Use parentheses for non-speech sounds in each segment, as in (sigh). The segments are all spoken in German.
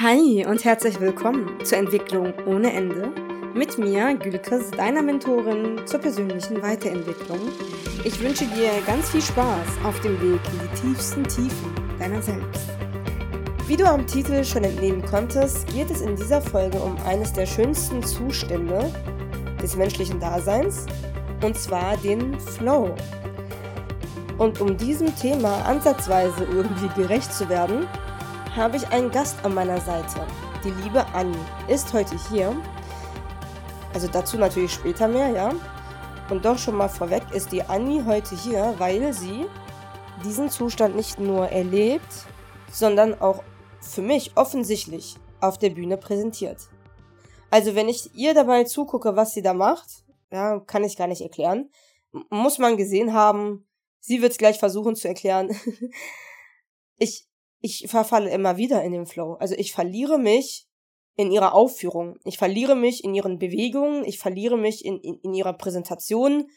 Hi und herzlich willkommen zur Entwicklung ohne Ende. Mit mir, Gülkes, deiner Mentorin zur persönlichen Weiterentwicklung. Ich wünsche dir ganz viel Spaß auf dem Weg in die tiefsten Tiefen deiner selbst. Wie du am Titel schon entnehmen konntest, geht es in dieser Folge um eines der schönsten Zustände des menschlichen Daseins, und zwar den Flow. Und um diesem Thema ansatzweise irgendwie gerecht zu werden, habe ich einen Gast an meiner Seite. Die liebe Anni ist heute hier. Also dazu natürlich später mehr, ja. Und doch schon mal vorweg ist die Anni heute hier, weil sie diesen Zustand nicht nur erlebt, sondern auch für mich offensichtlich auf der Bühne präsentiert. Also wenn ich ihr dabei zugucke, was sie da macht, ja, kann ich gar nicht erklären. Muss man gesehen haben. Sie wird es gleich versuchen zu erklären. (laughs) ich ich verfalle immer wieder in den Flow. Also ich verliere mich in ihrer Aufführung. Ich verliere mich in ihren Bewegungen. Ich verliere mich in, in, in ihrer Präsentation.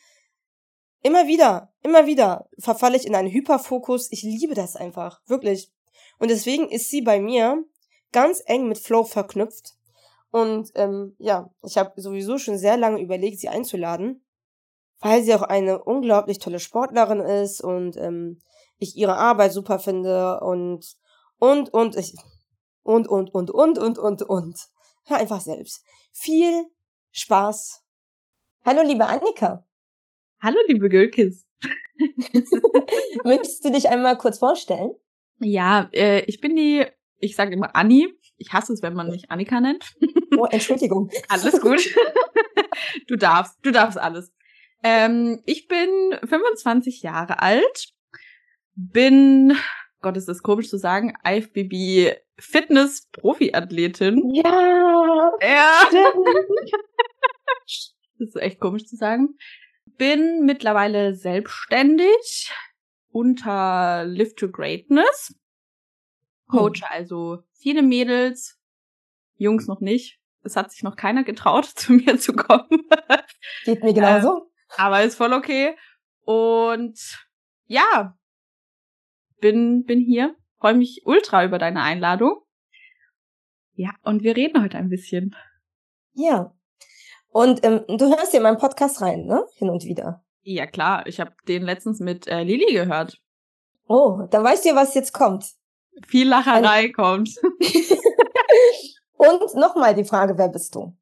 Immer wieder, immer wieder verfalle ich in einen Hyperfokus. Ich liebe das einfach. Wirklich. Und deswegen ist sie bei mir ganz eng mit Flow verknüpft. Und ähm, ja, ich habe sowieso schon sehr lange überlegt, sie einzuladen, weil sie auch eine unglaublich tolle Sportlerin ist und ähm, ich ihre Arbeit super finde und und und ich und und und und und und und hör einfach selbst. Viel Spaß. Hallo liebe Annika. Hallo liebe Gülkis. (laughs) Möchtest du dich einmal kurz vorstellen? Ja, äh, ich bin die, ich sage immer Anni. Ich hasse es, wenn man mich Annika nennt. Oh, Entschuldigung. (laughs) alles gut. du darfst, du darfst alles. Ähm, ich bin 25 Jahre alt, bin, Gott, ist das komisch zu sagen, IFBB Fitness Profiathletin. Ja. Ja. (laughs) das ist echt komisch zu sagen. Bin mittlerweile selbstständig unter Live to Greatness. Coach also viele Mädels, Jungs noch nicht. Es hat sich noch keiner getraut, (laughs) zu mir zu kommen. Geht mir genauso. Ähm, aber ist voll okay. Und ja, bin, bin hier. Freue mich ultra über deine Einladung. Ja, und wir reden heute ein bisschen. Ja. Und ähm, du hörst ja in meinen Podcast rein, ne? Hin und wieder. Ja, klar. Ich habe den letztens mit äh, Lili gehört. Oh, dann weißt du, was jetzt kommt. Viel Lacherei Ein kommt. (laughs) und nochmal die Frage, wer bist du?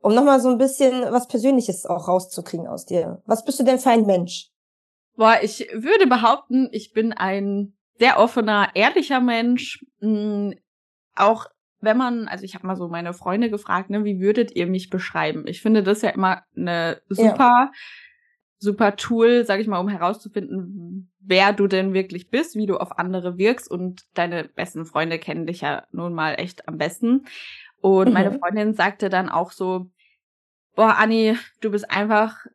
Um nochmal so ein bisschen was Persönliches auch rauszukriegen aus dir. Was bist du denn für ein Mensch? Boah, ich würde behaupten, ich bin ein sehr offener, ehrlicher Mensch. Hm, auch wenn man, also ich habe mal so meine Freunde gefragt, ne, wie würdet ihr mich beschreiben? Ich finde das ja immer eine super, ja. super Tool, sag ich mal, um herauszufinden, wer du denn wirklich bist, wie du auf andere wirkst und deine besten Freunde kennen dich ja nun mal echt am besten. Und mhm. meine Freundin sagte dann auch so, boah, Anni, du bist einfach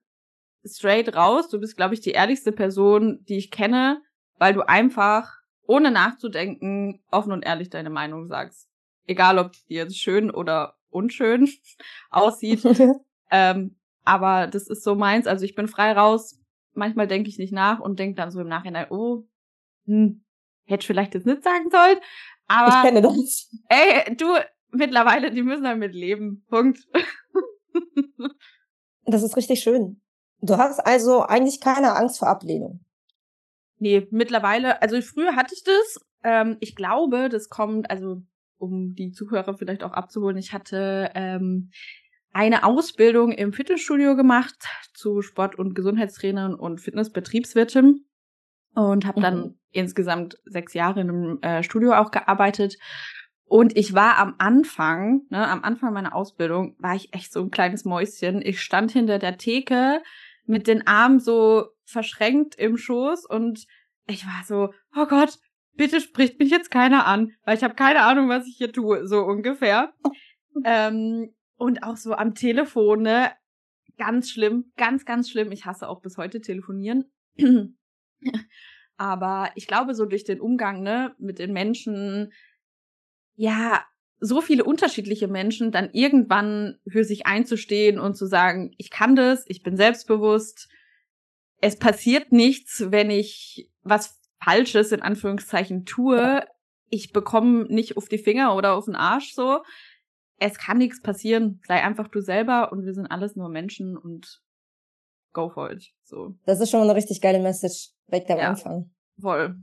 straight raus. Du bist, glaube ich, die ehrlichste Person, die ich kenne, weil du einfach, ohne nachzudenken, offen und ehrlich deine Meinung sagst. Egal, ob die jetzt schön oder unschön (laughs) aussieht. (laughs) ähm, aber das ist so meins. Also ich bin frei raus. Manchmal denke ich nicht nach und denke dann so im Nachhinein, oh, hm, hätte ich vielleicht jetzt nicht sagen sollen. Aber ich kenne das. Ey, du, mittlerweile, die müssen damit leben. Punkt. (laughs) das ist richtig schön. Du hast also eigentlich keine Angst vor Ablehnung. Nee, mittlerweile, also früher hatte ich das. Ähm, ich glaube, das kommt, also um die Zuhörer vielleicht auch abzuholen, ich hatte ähm, eine Ausbildung im Fitnessstudio gemacht zu Sport- und Gesundheitstrainern und Fitnessbetriebswirtin und habe dann mhm. insgesamt sechs Jahre in einem äh, Studio auch gearbeitet. Und ich war am Anfang, ne, am Anfang meiner Ausbildung, war ich echt so ein kleines Mäuschen. Ich stand hinter der Theke mit den Armen so verschränkt im Schoß und ich war so, oh Gott, bitte spricht mich jetzt keiner an, weil ich habe keine Ahnung, was ich hier tue, so ungefähr. (laughs) ähm, und auch so am Telefon, ne? Ganz schlimm, ganz, ganz schlimm. Ich hasse auch bis heute telefonieren. (clears throat) Aber ich glaube, so durch den Umgang, ne, mit den Menschen, ja, so viele unterschiedliche Menschen dann irgendwann für sich einzustehen und zu sagen, ich kann das, ich bin selbstbewusst, es passiert nichts, wenn ich was Falsches in Anführungszeichen tue. ich bekomme nicht auf die Finger oder auf den Arsch so. Es kann nichts passieren. Sei einfach du selber und wir sind alles nur Menschen und go for it. So. Das ist schon eine richtig geile Message direkt am ja, Anfang. Voll.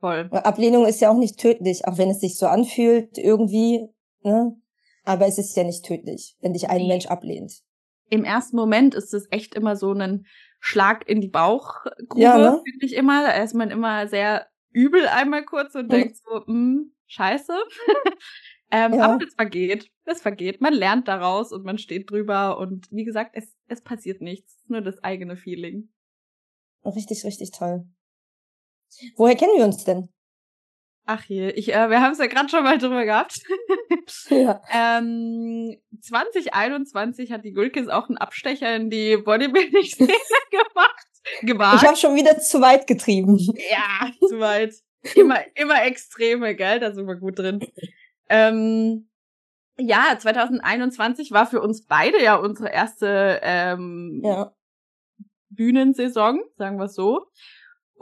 Voll. Ablehnung ist ja auch nicht tödlich, auch wenn es sich so anfühlt irgendwie, ne? Aber es ist ja nicht tödlich, wenn dich ein nee. Mensch ablehnt. Im ersten Moment ist es echt immer so ein Schlag in die Bauchgrube, ja, ne? finde ich immer. Da ist man immer sehr übel einmal kurz und denkt so, hm, scheiße. (laughs) ähm, ja. Aber es vergeht. Es vergeht. Man lernt daraus und man steht drüber und wie gesagt, es, es passiert nichts. Nur das eigene Feeling. Richtig, richtig toll. Woher kennen wir uns denn? Ach hier, ich, äh, wir haben es ja gerade schon mal drüber gehabt. (laughs) ja. ähm, 2021 hat die Gulkis auch einen Abstecher in die Bodybuilding-Szene (laughs) gemacht. Gewagt. Ich habe schon wieder zu weit getrieben. Ja, zu weit. Immer, immer extreme, gell? Da sind wir gut drin. Ähm, ja, 2021 war für uns beide ja unsere erste ähm, ja. Bühnensaison, sagen wir so.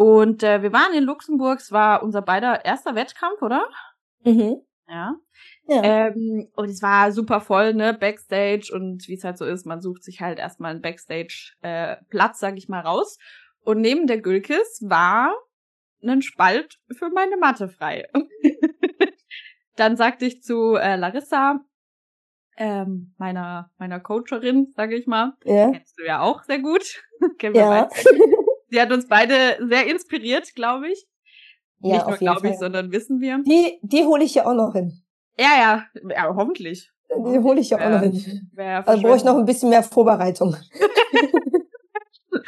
Und äh, wir waren in Luxemburg, es war unser beider erster Wettkampf, oder? Mhm. Ja. ja. Ähm, und es war super voll, ne, Backstage und wie es halt so ist, man sucht sich halt erstmal einen Backstage-Platz, äh, sag ich mal, raus. Und neben der Gülkis war ein Spalt für meine Matte frei. (laughs) Dann sagte ich zu äh, Larissa, ähm, meiner meiner Coacherin, sage ich mal, ja. kennst du ja auch sehr gut, (laughs) kennen wir ja. Sie hat uns beide sehr inspiriert, glaube ich. Ja, Nicht nur glaube ich, sondern wissen wir. Die, die hole ich ja auch noch hin. Ja, ja, ja hoffentlich. Die hole ich ja auch noch hin. Also brauche ich noch ein bisschen mehr Vorbereitung. (laughs) (laughs)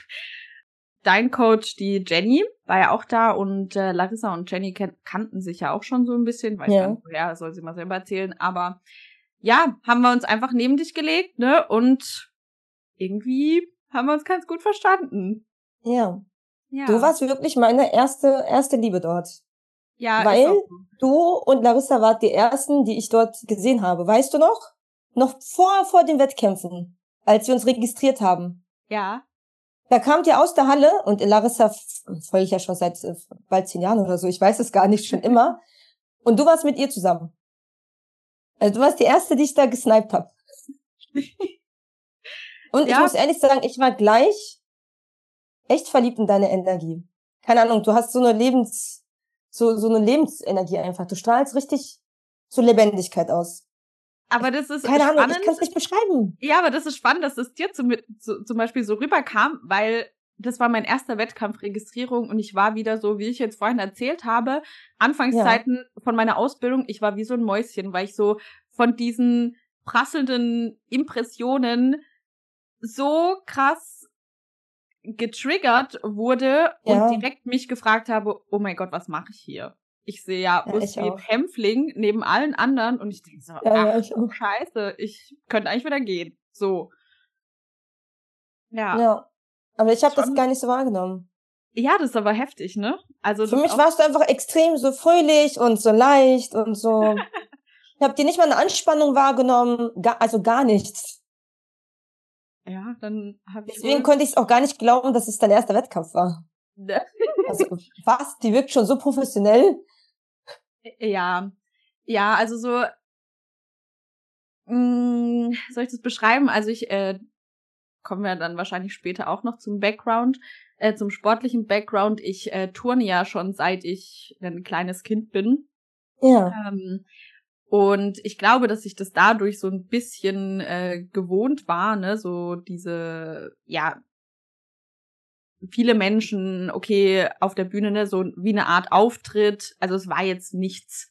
Dein Coach, die Jenny, war ja auch da und äh, Larissa und Jenny kannten sich ja auch schon so ein bisschen. Weiß ja. gar nicht, woher, soll sie mal selber erzählen. Aber ja, haben wir uns einfach neben dich gelegt, ne? Und irgendwie haben wir uns ganz gut verstanden. Ja. ja. Du warst wirklich meine erste, erste Liebe dort. Ja. Weil so. du und Larissa wart die ersten, die ich dort gesehen habe. Weißt du noch? Noch vor, vor den Wettkämpfen, als wir uns registriert haben. Ja. Da kamt ihr aus der Halle und Larissa folge ich ja schon seit äh, bald zehn Jahren oder so. Ich weiß es gar nicht, schon immer. (laughs) Und du warst mit ihr zusammen. Also du warst die erste, die ich da gesniped habe. (laughs) Und ja. ich muss ehrlich sagen, ich war gleich echt verliebt in deine Energie. Keine Ahnung, du hast so eine Lebens, so, so eine Lebensenergie einfach. Du strahlst richtig so Lebendigkeit aus. Aber das ist Keine spannend. Ahnung, ich kann es nicht beschreiben. Ja, aber das ist spannend, dass es dir zum, zum Beispiel so rüberkam, weil das war mein erster Wettkampfregistrierung und ich war wieder so, wie ich jetzt vorhin erzählt habe, Anfangszeiten ja. von meiner Ausbildung, ich war wie so ein Mäuschen, weil ich so von diesen prasselnden Impressionen so krass getriggert wurde ja. und direkt mich gefragt habe, oh mein Gott, was mache ich hier? Ich sehe ja, ja aus wie ein Hämpfling neben allen anderen und ich denke so, ja, ach, ich scheiße, ich könnte eigentlich wieder gehen. So. Ja. Ja. Aber ich habe das gar nicht so wahrgenommen. Ja, das ist aber heftig, ne? Also Für mich warst du einfach extrem so fröhlich und so leicht und so. (laughs) ich habe dir nicht mal eine Anspannung wahrgenommen, gar, also gar nichts. Ja, dann habe ich. Deswegen konnte ich es auch gar nicht glauben, dass es dein erster Wettkampf war. Ne? (laughs) also was? Die wirkt schon so professionell. Ja, ja, also so. Mh, mm, soll ich das beschreiben? Also ich äh, kommen wir dann wahrscheinlich später auch noch zum Background, äh, zum sportlichen Background. Ich äh, turne ja schon seit ich ein kleines Kind bin. Ja. Ähm, und ich glaube, dass ich das dadurch so ein bisschen äh, gewohnt war, ne, so diese, ja, viele Menschen, okay, auf der Bühne, ne, so wie eine Art Auftritt. Also es war jetzt nichts,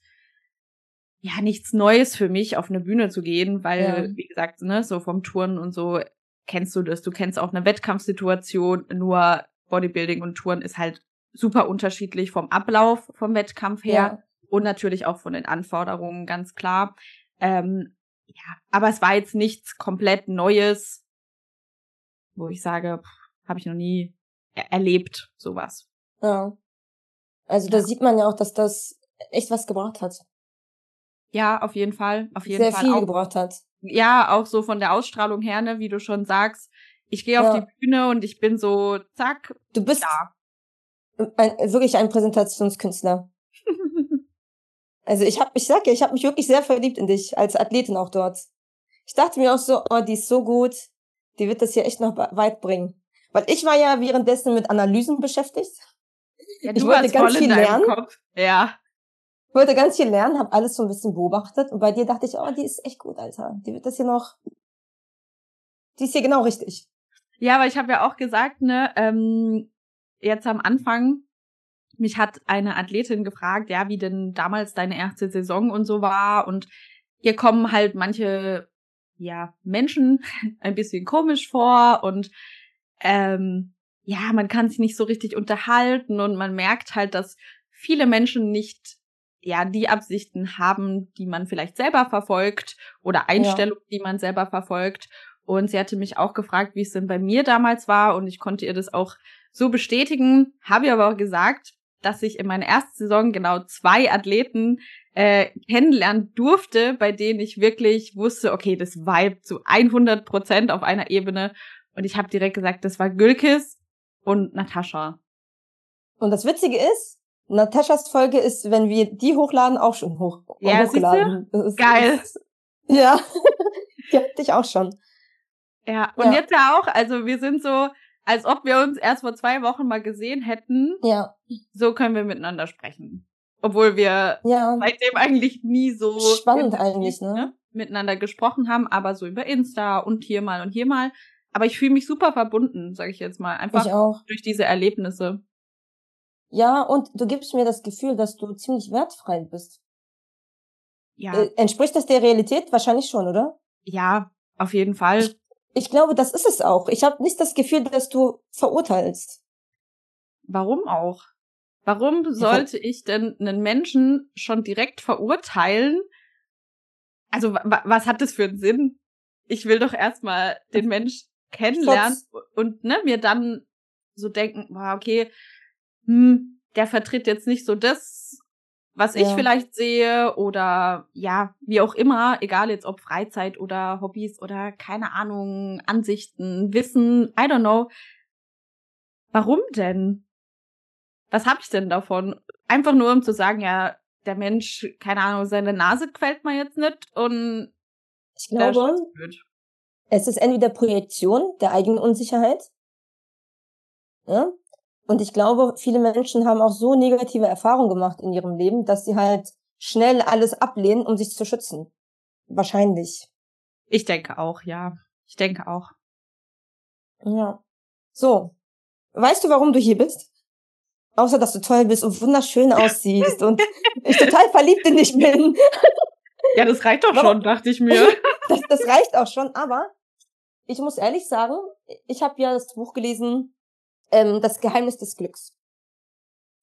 ja, nichts Neues für mich, auf eine Bühne zu gehen, weil, ja. wie gesagt, ne, so vom Touren und so kennst du das. Du kennst auch eine Wettkampfsituation, nur Bodybuilding und Touren ist halt super unterschiedlich vom Ablauf vom Wettkampf her. Ja und natürlich auch von den Anforderungen, ganz klar. Ähm, ja, aber es war jetzt nichts komplett Neues, wo ich sage, habe ich noch nie er erlebt, sowas. Ja. Also da sieht man ja auch, dass das echt was gebracht hat. Ja, auf jeden Fall. Auf jeden Sehr Fall. viel auch, gebracht hat. Ja, auch so von der Ausstrahlung her, ne, wie du schon sagst. Ich gehe auf ja. die Bühne und ich bin so, zack. Du bist da. Ein, wirklich ein Präsentationskünstler. Also ich habe, ich sag ja, ich habe mich wirklich sehr verliebt in dich als Athletin auch dort. Ich dachte mir auch so, oh, die ist so gut, die wird das hier echt noch weit bringen. Weil ich war ja währenddessen mit Analysen beschäftigt. Ja, ich wollte ganz viel lernen. Kopf. Ja. Ich wollte ganz viel lernen, habe alles so ein bisschen beobachtet und bei dir dachte ich, oh, die ist echt gut, Alter. Die wird das hier noch. Die ist hier genau richtig. Ja, aber ich habe ja auch gesagt, ne, ähm, jetzt am Anfang, mich hat eine Athletin gefragt, ja, wie denn damals deine erste Saison und so war und hier kommen halt manche ja Menschen (laughs) ein bisschen komisch vor und ähm, ja, man kann sich nicht so richtig unterhalten und man merkt halt, dass viele Menschen nicht ja die Absichten haben, die man vielleicht selber verfolgt oder Einstellungen, ja. die man selber verfolgt. Und sie hatte mich auch gefragt, wie es denn bei mir damals war und ich konnte ihr das auch so bestätigen, habe ihr aber auch gesagt, dass ich in meiner ersten Saison genau zwei Athleten äh, kennenlernen durfte, bei denen ich wirklich wusste, okay, das Vibe zu 100 Prozent auf einer Ebene. Und ich habe direkt gesagt, das war Gülkis und Natascha. Und das Witzige ist, Nataschas Folge ist, wenn wir die hochladen, auch schon hoch ja, hochgeladen. Ist, Geil. Ist, (laughs) ja, (laughs) die hatte ich auch schon. Ja, und ja. jetzt ja auch, also wir sind so, als ob wir uns erst vor zwei Wochen mal gesehen hätten. Ja. So können wir miteinander sprechen. Obwohl wir ja. seitdem eigentlich nie so spannend eigentlich, ne? ne? miteinander gesprochen haben, aber so über Insta und hier mal und hier mal. Aber ich fühle mich super verbunden, sage ich jetzt mal, einfach durch diese Erlebnisse. Ja, und du gibst mir das Gefühl, dass du ziemlich wertfrei bist. Ja. Äh, entspricht das der Realität? Wahrscheinlich schon, oder? Ja, auf jeden Fall. Ich, ich glaube, das ist es auch. Ich habe nicht das Gefühl, dass du verurteilst. Warum auch? Warum sollte ich denn einen Menschen schon direkt verurteilen? Also, was hat das für einen Sinn? Ich will doch erstmal den Mensch kennenlernen und ne, mir dann so denken, boah, okay, hm, der vertritt jetzt nicht so das, was ich ja. vielleicht sehe oder ja, wie auch immer, egal jetzt ob Freizeit oder Hobbys oder keine Ahnung, Ansichten, Wissen, I don't know. Warum denn? Was hab ich denn davon? Einfach nur um zu sagen, ja, der Mensch, keine Ahnung, seine Nase quält man jetzt nicht und ich glaube, es ist entweder Projektion der eigenen Unsicherheit. Ja? Und ich glaube, viele Menschen haben auch so negative Erfahrungen gemacht in ihrem Leben, dass sie halt schnell alles ablehnen, um sich zu schützen. Wahrscheinlich. Ich denke auch, ja. Ich denke auch. Ja. So. Weißt du, warum du hier bist? Außer, dass du toll bist und wunderschön aussiehst und ich total verliebt in dich bin. (laughs) Ja, das reicht doch schon, dachte ich mir. (laughs) Das, das reicht auch schon, aber ich muss ehrlich sagen, ich habe ja das Buch gelesen, ähm, Das Geheimnis des Glücks.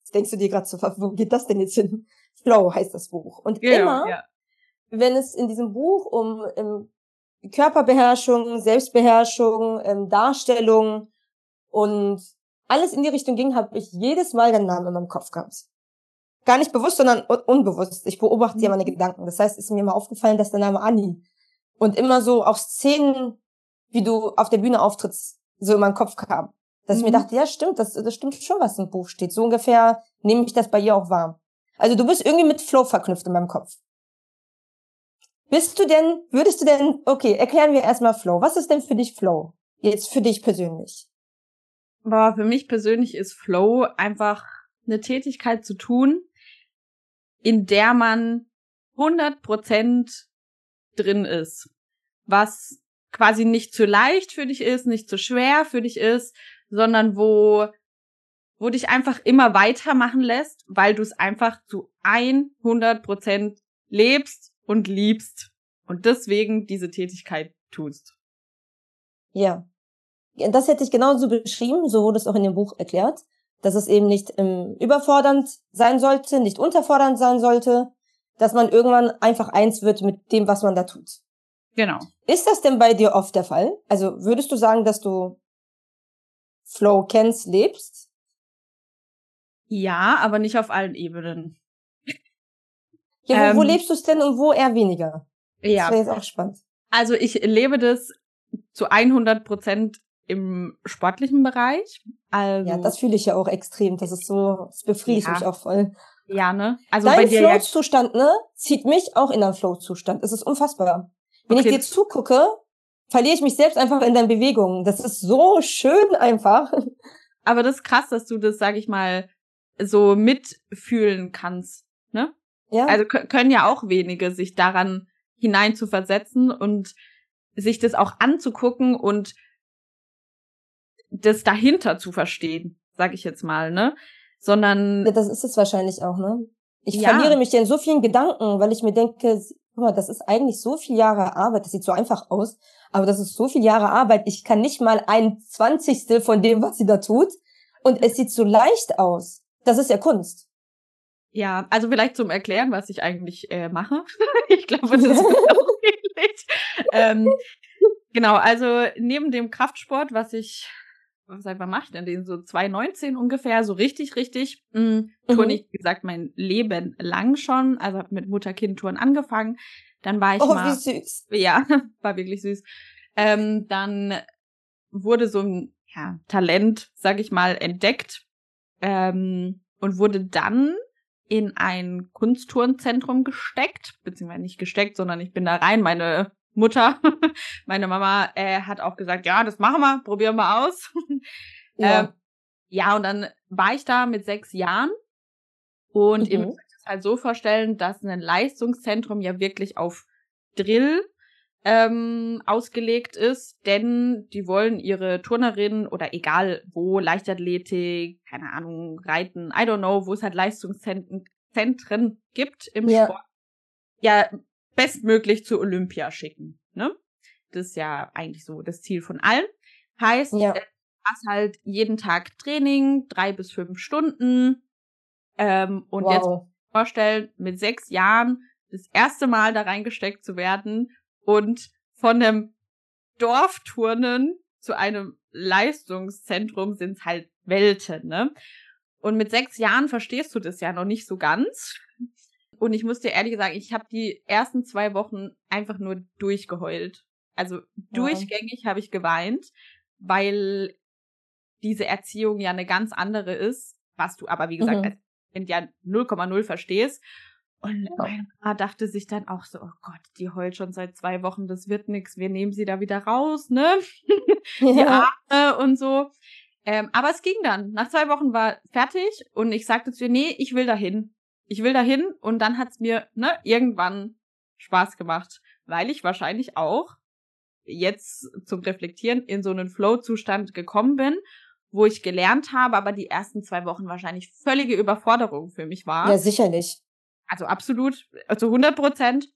Jetzt denkst du dir gerade so, wo geht das denn jetzt hin? Flow heißt das Buch. Und genau, immer, ja. wenn es in diesem Buch um ähm, Körperbeherrschung, Selbstbeherrschung, ähm, Darstellung und alles in die Richtung ging, habe ich jedes Mal den Namen in meinem Kopf gehabt. Gar nicht bewusst, sondern un unbewusst. Ich beobachte ja meine Gedanken. Das heißt, es ist mir mal aufgefallen, dass der Name Anni und immer so auch Szenen wie du auf der Bühne auftrittst, so in meinen Kopf kam. Dass mhm. ich mir mhm. dachte, ja, stimmt, das, das stimmt schon, was im Buch steht. So ungefähr nehme ich das bei ihr auch wahr. Also du bist irgendwie mit Flow verknüpft in meinem Kopf. Bist du denn, würdest du denn, okay, erklären wir erstmal Flow. Was ist denn für dich Flow? Jetzt für dich persönlich. Boah, für mich persönlich ist Flow einfach eine Tätigkeit zu tun, in der man 100% drin ist. Was quasi nicht zu leicht für dich ist, nicht zu schwer für dich ist, sondern wo, wo dich einfach immer weitermachen lässt, weil du es einfach zu 100 Prozent lebst und liebst und deswegen diese Tätigkeit tust. Ja. Das hätte ich genauso beschrieben, so wurde es auch in dem Buch erklärt, dass es eben nicht ähm, überfordernd sein sollte, nicht unterfordernd sein sollte, dass man irgendwann einfach eins wird mit dem, was man da tut. Genau. Ist das denn bei dir oft der Fall? Also würdest du sagen, dass du Flow kennst, lebst? Ja, aber nicht auf allen Ebenen. Ja, wo, ähm, wo lebst du es denn und wo eher weniger? Ja. Das wäre jetzt auch spannend. Also ich lebe das zu 100 Prozent im sportlichen Bereich. Also, ja, das fühle ich ja auch extrem. Das ist so, das befriedigt ja. mich auch voll. Ja, ne? Also Dein Flow-Zustand, ne, zieht mich auch in einen Flow-Zustand. Es ist unfassbar. Wenn okay. ich dir zugucke, verliere ich mich selbst einfach in deinen Bewegungen. Das ist so schön einfach. Aber das ist krass, dass du das, sag ich mal, so mitfühlen kannst, ne? Ja. Also können ja auch wenige sich daran hinein zu versetzen und sich das auch anzugucken und das dahinter zu verstehen, sag ich jetzt mal, ne? Sondern. Ja, das ist es wahrscheinlich auch, ne? Ich ja. verliere mich in so vielen Gedanken, weil ich mir denke, guck mal, das ist eigentlich so viel Jahre Arbeit, das sieht so einfach aus, aber das ist so viel Jahre Arbeit, ich kann nicht mal ein Zwanzigstel von dem, was sie da tut. Und es sieht so leicht aus. Das ist ja Kunst. Ja, also vielleicht zum Erklären, was ich eigentlich äh, mache. (laughs) ich glaube, das ist (laughs) auch ähnlich. ähm, genau, also neben dem Kraftsport, was ich, was seit wann mache ich denn den? So 2019 ungefähr, so richtig, richtig, mm, mhm. ich, wie gesagt, mein Leben lang schon. Also habe mit Mutter-Kind-Touren angefangen. Dann war ich oh, mal. Wie süß. Ja, (laughs) war wirklich süß. Ähm, dann wurde so ein ja, Talent, sag ich mal, entdeckt ähm, und wurde dann in ein Kunstturnzentrum gesteckt, beziehungsweise nicht gesteckt, sondern ich bin da rein. Meine Mutter, (laughs) meine Mama äh, hat auch gesagt, ja, das machen wir, probieren wir aus. (laughs) ja. Ähm, ja, und dann war ich da mit sechs Jahren und mhm. ihr müsst euch das halt so vorstellen, dass ein Leistungszentrum ja wirklich auf Drill ähm, ausgelegt ist, denn die wollen ihre Turnerinnen oder egal wo, Leichtathletik, keine Ahnung, Reiten, I don't know, wo es halt Leistungszentren gibt im ja. Sport, ja bestmöglich zu Olympia schicken. Ne? Das ist ja eigentlich so das Ziel von allen. Heißt, ja. du hast halt jeden Tag Training, drei bis fünf Stunden. Ähm, und wow. jetzt vorstellen, mit sechs Jahren das erste Mal da reingesteckt zu werden und von einem Dorfturnen zu einem Leistungszentrum sind es halt Welten, ne? Und mit sechs Jahren verstehst du das ja noch nicht so ganz. Und ich muss dir ehrlich sagen, ich habe die ersten zwei Wochen einfach nur durchgeheult. Also ja. durchgängig habe ich geweint, weil diese Erziehung ja eine ganz andere ist, was du aber, wie gesagt, mhm. als Kind ja 0,0 verstehst. Und ja. meine Mama dachte sich dann auch so, oh Gott, die heult schon seit zwei Wochen, das wird nix, wir nehmen sie da wieder raus, ne? (laughs) die ja. Arme und so. Ähm, aber es ging dann. Nach zwei Wochen war fertig und ich sagte zu ihr, nee, ich will dahin. Ich will dahin und dann hat's mir, ne, irgendwann Spaß gemacht, weil ich wahrscheinlich auch jetzt zum Reflektieren in so einen Flow-Zustand gekommen bin, wo ich gelernt habe, aber die ersten zwei Wochen wahrscheinlich völlige Überforderung für mich war. Ja, sicherlich. Also absolut, also 100 Prozent.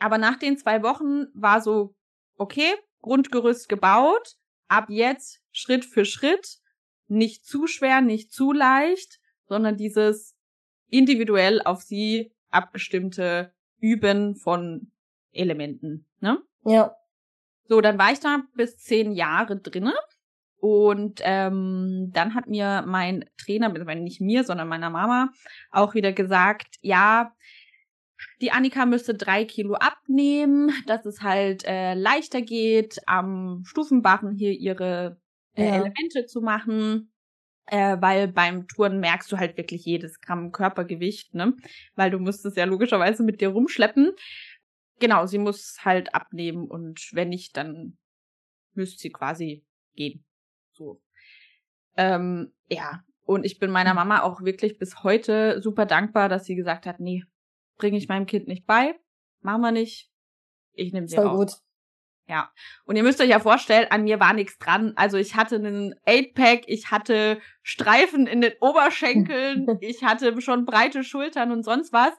Aber nach den zwei Wochen war so, okay, Grundgerüst gebaut. Ab jetzt Schritt für Schritt. Nicht zu schwer, nicht zu leicht, sondern dieses individuell auf sie abgestimmte Üben von Elementen, ne? Ja. So, dann war ich da bis zehn Jahre drinne und ähm, dann hat mir mein Trainer, nicht mir, sondern meiner Mama, auch wieder gesagt, ja, die Annika müsste drei Kilo abnehmen, dass es halt äh, leichter geht, am Stufenbarren hier ihre äh, ja. Elemente zu machen. Äh, weil beim Touren merkst du halt wirklich jedes Gramm Körpergewicht, ne? Weil du musst es ja logischerweise mit dir rumschleppen. Genau, sie muss halt abnehmen und wenn nicht, dann müsste sie quasi gehen. So. Ähm, ja, und ich bin meiner. Mama auch wirklich bis heute super dankbar, dass sie gesagt hat, nee, bringe ich meinem Kind nicht bei, machen wir nicht, ich nehme sie Voll gut. Ja. Und ihr müsst euch ja vorstellen, an mir war nichts dran. Also ich hatte einen 8-Pack, ich hatte Streifen in den Oberschenkeln, (laughs) ich hatte schon breite Schultern und sonst was.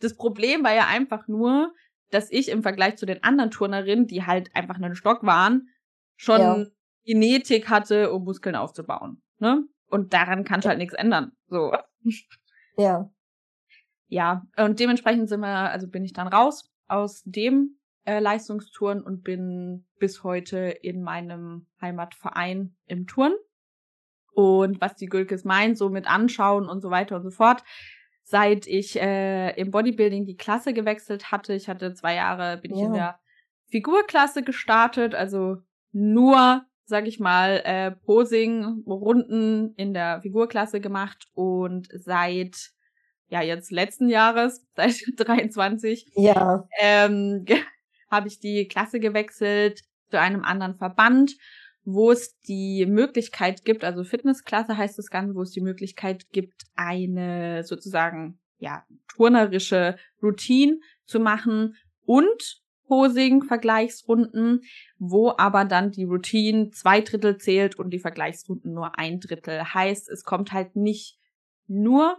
Das Problem war ja einfach nur, dass ich im Vergleich zu den anderen Turnerinnen, die halt einfach einen Stock waren, schon ja. Genetik hatte, um Muskeln aufzubauen. Ne? Und daran kannst du halt nichts ändern. So. Ja. Ja, und dementsprechend sind wir, also bin ich dann raus aus dem äh, Leistungstouren und bin bis heute in meinem Heimatverein im Turn. Und was die Gülkes meint, so mit anschauen und so weiter und so fort. Seit ich äh, im Bodybuilding die Klasse gewechselt hatte, ich hatte zwei Jahre, bin ja. ich in der Figurklasse gestartet, also nur sag ich mal, äh, Posing-Runden in der Figurklasse gemacht und seit ja jetzt letzten Jahres, (laughs) seit 23, ja. ähm, habe ich die Klasse gewechselt zu einem anderen Verband, wo es die Möglichkeit gibt, also Fitnessklasse heißt das Ganze, wo es die Möglichkeit gibt, eine sozusagen ja turnerische Routine zu machen und Posing-Vergleichsrunden, wo aber dann die Routine zwei Drittel zählt und die Vergleichsrunden nur ein Drittel. Heißt, es kommt halt nicht nur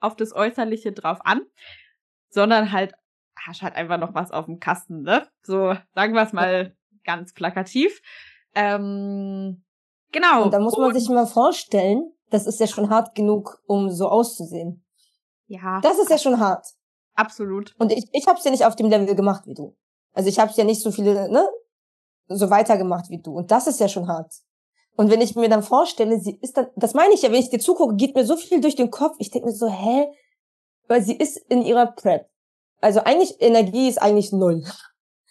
auf das Äußerliche drauf an, sondern halt hast halt einfach noch was auf dem Kasten, ne? So, sagen wir es mal ganz plakativ. Ähm, genau. Und da muss man und, sich mal vorstellen, das ist ja schon hart genug, um so auszusehen. Ja. Das ist ja schon hart. Absolut. Und ich, ich hab's ja nicht auf dem Level gemacht wie du. Also ich hab's ja nicht so viele, ne? So weitergemacht wie du. Und das ist ja schon hart. Und wenn ich mir dann vorstelle, sie ist dann, das meine ich ja, wenn ich dir zugucke, geht mir so viel durch den Kopf. Ich denke mir so, hä? Weil sie ist in ihrer Prep. Also eigentlich, Energie ist eigentlich null.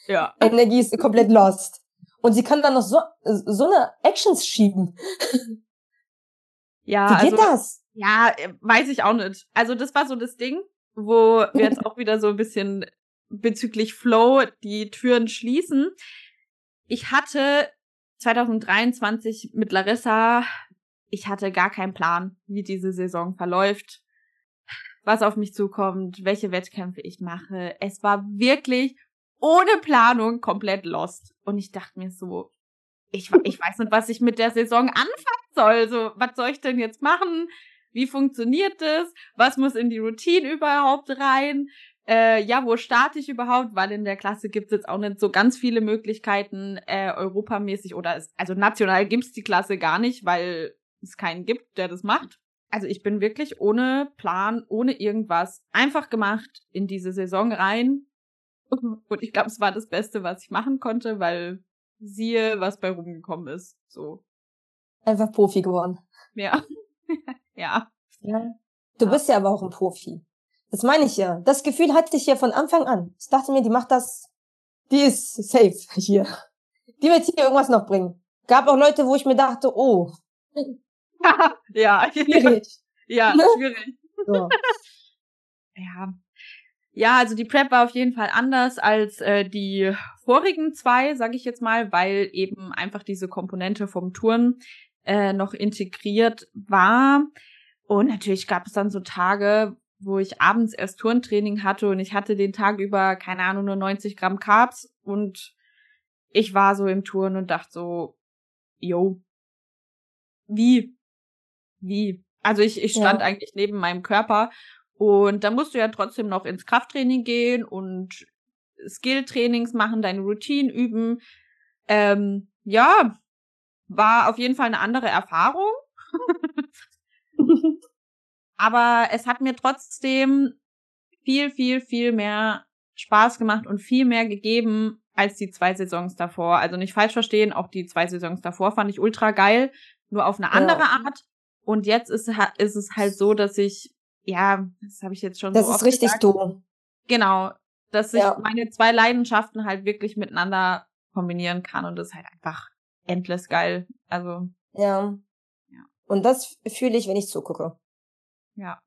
Ja. (laughs) Energie ist komplett lost. Und sie kann dann noch so, so eine Actions schieben. Ja. Wie geht also, das? Ja, weiß ich auch nicht. Also das war so das Ding, wo wir jetzt auch wieder so ein bisschen bezüglich Flow die Türen schließen. Ich hatte 2023 mit Larissa, ich hatte gar keinen Plan, wie diese Saison verläuft, was auf mich zukommt, welche Wettkämpfe ich mache. Es war wirklich ohne Planung komplett lost. Und ich dachte mir so, ich, ich weiß nicht, was ich mit der Saison anfangen soll. So, was soll ich denn jetzt machen? Wie funktioniert das? Was muss in die Routine überhaupt rein? Äh, ja, wo starte ich überhaupt? Weil in der Klasse gibt es jetzt auch nicht so ganz viele Möglichkeiten, äh, europamäßig oder es, also national gibt's die Klasse gar nicht, weil es keinen gibt, der das macht. Also ich bin wirklich ohne Plan, ohne irgendwas einfach gemacht in diese Saison rein. (laughs) Und ich glaube, es war das Beste, was ich machen konnte, weil siehe, was bei rumgekommen ist. So. Einfach Profi geworden. Ja. (laughs) ja. ja. Du bist ja aber auch ein Profi. Das meine ich ja. Das Gefühl hatte ich ja von Anfang an. Ich dachte mir, die macht das, die ist safe hier. Die wird hier irgendwas noch bringen. Gab auch Leute, wo ich mir dachte, oh. (laughs) ja, schwierig. (laughs) Ja, ne? schwierig. So. (laughs) ja. Ja, also die Prep war auf jeden Fall anders als äh, die vorigen zwei, sage ich jetzt mal, weil eben einfach diese Komponente vom Touren äh, noch integriert war. Und natürlich gab es dann so Tage, wo ich abends erst Turntraining hatte und ich hatte den Tag über, keine Ahnung, nur 90 Gramm Carbs und ich war so im Touren und dachte so, yo, wie? Wie? Also ich, ich stand ja. eigentlich neben meinem Körper und da musst du ja trotzdem noch ins Krafttraining gehen und Skill-Trainings machen, deine Routine üben. Ähm, ja, war auf jeden Fall eine andere Erfahrung. (laughs) Aber es hat mir trotzdem viel, viel, viel mehr Spaß gemacht und viel mehr gegeben als die zwei Saisons davor. Also nicht falsch verstehen, auch die zwei Saisons davor fand ich ultra geil, nur auf eine andere ja. Art. Und jetzt ist, ist es halt so, dass ich, ja, das habe ich jetzt schon das so Das ist richtig gesagt. dumm. Genau, dass ich ja. meine zwei Leidenschaften halt wirklich miteinander kombinieren kann und das ist halt einfach endless geil. Also. Ja. ja. Und das fühle ich, wenn ich zugucke. Ja.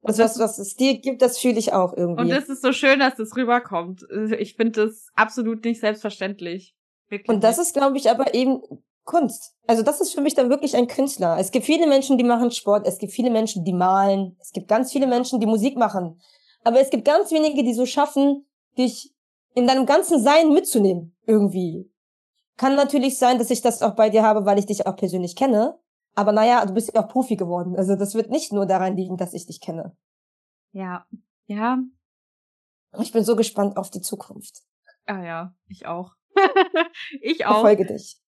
Und das, was es dir gibt, das fühle ich auch irgendwie. Und es ist so schön, dass das rüberkommt. Ich finde das absolut nicht selbstverständlich. Wirklich und das nicht. ist, glaube ich, aber eben Kunst. Also das ist für mich dann wirklich ein Künstler. Es gibt viele Menschen, die machen Sport, es gibt viele Menschen, die malen, es gibt ganz viele Menschen, die Musik machen. Aber es gibt ganz wenige, die so schaffen, dich in deinem ganzen Sein mitzunehmen, irgendwie. Kann natürlich sein, dass ich das auch bei dir habe, weil ich dich auch persönlich kenne. Aber naja, du bist ja auch Profi geworden. Also das wird nicht nur daran liegen, dass ich dich kenne. Ja, ja. Ich bin so gespannt auf die Zukunft. Ah ja, ich auch. (laughs) ich auch. Verfolge dich.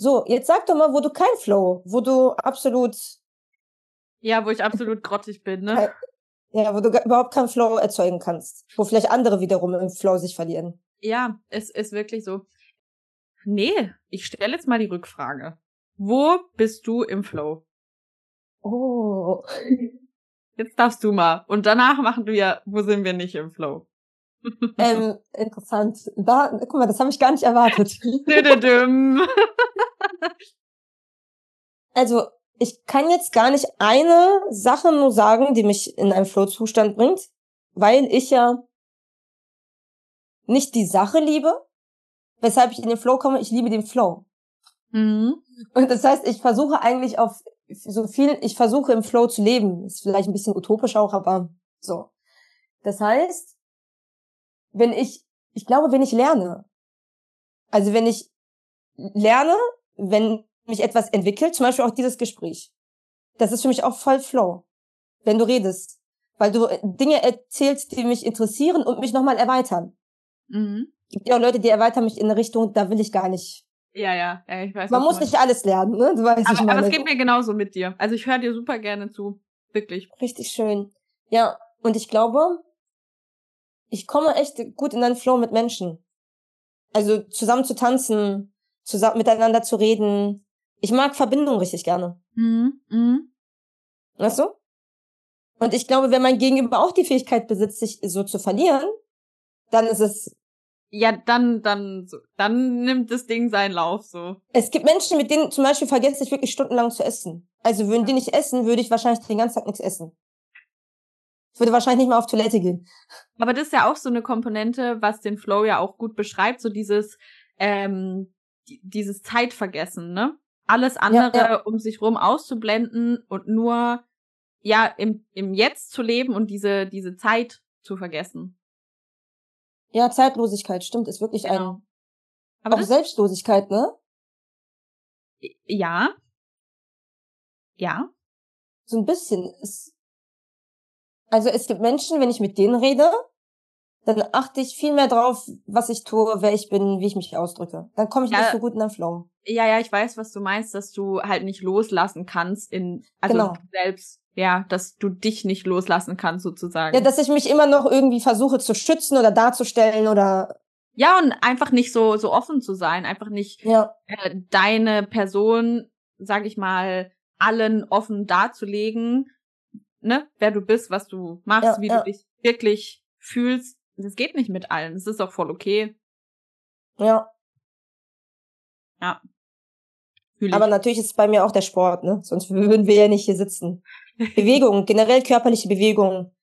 So, jetzt sag doch mal, wo du kein Flow, wo du absolut. Ja, wo ich absolut grottig bin, ne? Ja, wo du überhaupt keinen Flow erzeugen kannst. Wo vielleicht andere wiederum im Flow sich verlieren. Ja, es ist wirklich so. Nee, ich stelle jetzt mal die Rückfrage. Wo bist du im Flow? Oh. (laughs) Jetzt darfst du mal. Und danach machen wir, wo sind wir nicht im Flow? ähm, interessant. Da, guck mal, das habe ich gar nicht erwartet. (laughs) (laughs) also, ich kann jetzt gar nicht eine Sache nur sagen, die mich in einen Flow-Zustand bringt, weil ich ja nicht die Sache liebe, weshalb ich in den Flow komme, ich liebe den Flow. Mhm. Und das heißt, ich versuche eigentlich auf so viel, ich versuche im Flow zu leben. Ist vielleicht ein bisschen utopisch auch, aber so. Das heißt, wenn ich, ich glaube, wenn ich lerne, also wenn ich lerne, wenn mich etwas entwickelt, zum Beispiel auch dieses Gespräch, das ist für mich auch voll Flow, wenn du redest, weil du Dinge erzählst, die mich interessieren und mich nochmal erweitern. Mhm. Gibt ja auch Leute, die erweitern mich in eine Richtung, da will ich gar nicht. Ja, ja, ja ich weiß. Man muss nicht alles lernen, ne? Du weißt, aber, aber es geht mir genauso mit dir. Also ich höre dir super gerne zu. Wirklich. Richtig schön. Ja, und ich glaube, ich komme echt gut in einen Flow mit Menschen. Also zusammen zu tanzen, zusammen miteinander zu reden. Ich mag Verbindung richtig gerne. Mhm. Mhm. Weißt du? Und ich glaube, wenn mein Gegenüber auch die Fähigkeit besitzt, sich so zu verlieren, dann ist es ja, dann, dann, dann nimmt das Ding seinen Lauf so. Es gibt Menschen, mit denen zum Beispiel vergesse ich wirklich stundenlang zu essen. Also würden die nicht essen, würde ich wahrscheinlich den ganzen Tag nichts essen. Ich würde wahrscheinlich nicht mal auf Toilette gehen. Aber das ist ja auch so eine Komponente, was den Flow ja auch gut beschreibt, so dieses, ähm, dieses Zeitvergessen, ne? Alles andere ja, ja. um sich rum auszublenden und nur, ja, im, im Jetzt zu leben und diese, diese Zeit zu vergessen. Ja, Zeitlosigkeit, stimmt, ist wirklich genau. ein. Aber auch Selbstlosigkeit, ne? Ja. Ja. So ein bisschen. Es, also es gibt Menschen, wenn ich mit denen rede, dann achte ich viel mehr drauf, was ich tue, wer ich bin, wie ich mich ausdrücke. Dann komme ich ja, nicht so gut in den Flow. Ja, ja, ich weiß, was du meinst, dass du halt nicht loslassen kannst in, also genau. selbst ja, dass du dich nicht loslassen kannst sozusagen. Ja, dass ich mich immer noch irgendwie versuche zu schützen oder darzustellen oder ja und einfach nicht so so offen zu sein, einfach nicht ja. äh, deine Person, sag ich mal, allen offen darzulegen, ne, wer du bist, was du machst, ja, wie ja. du dich wirklich fühlst. Das geht nicht mit allen. Das ist auch voll okay. Ja. Ja. Aber natürlich ist es bei mir auch der Sport, ne? Sonst würden wir ja nicht hier sitzen. (laughs) Bewegung, generell körperliche Bewegung.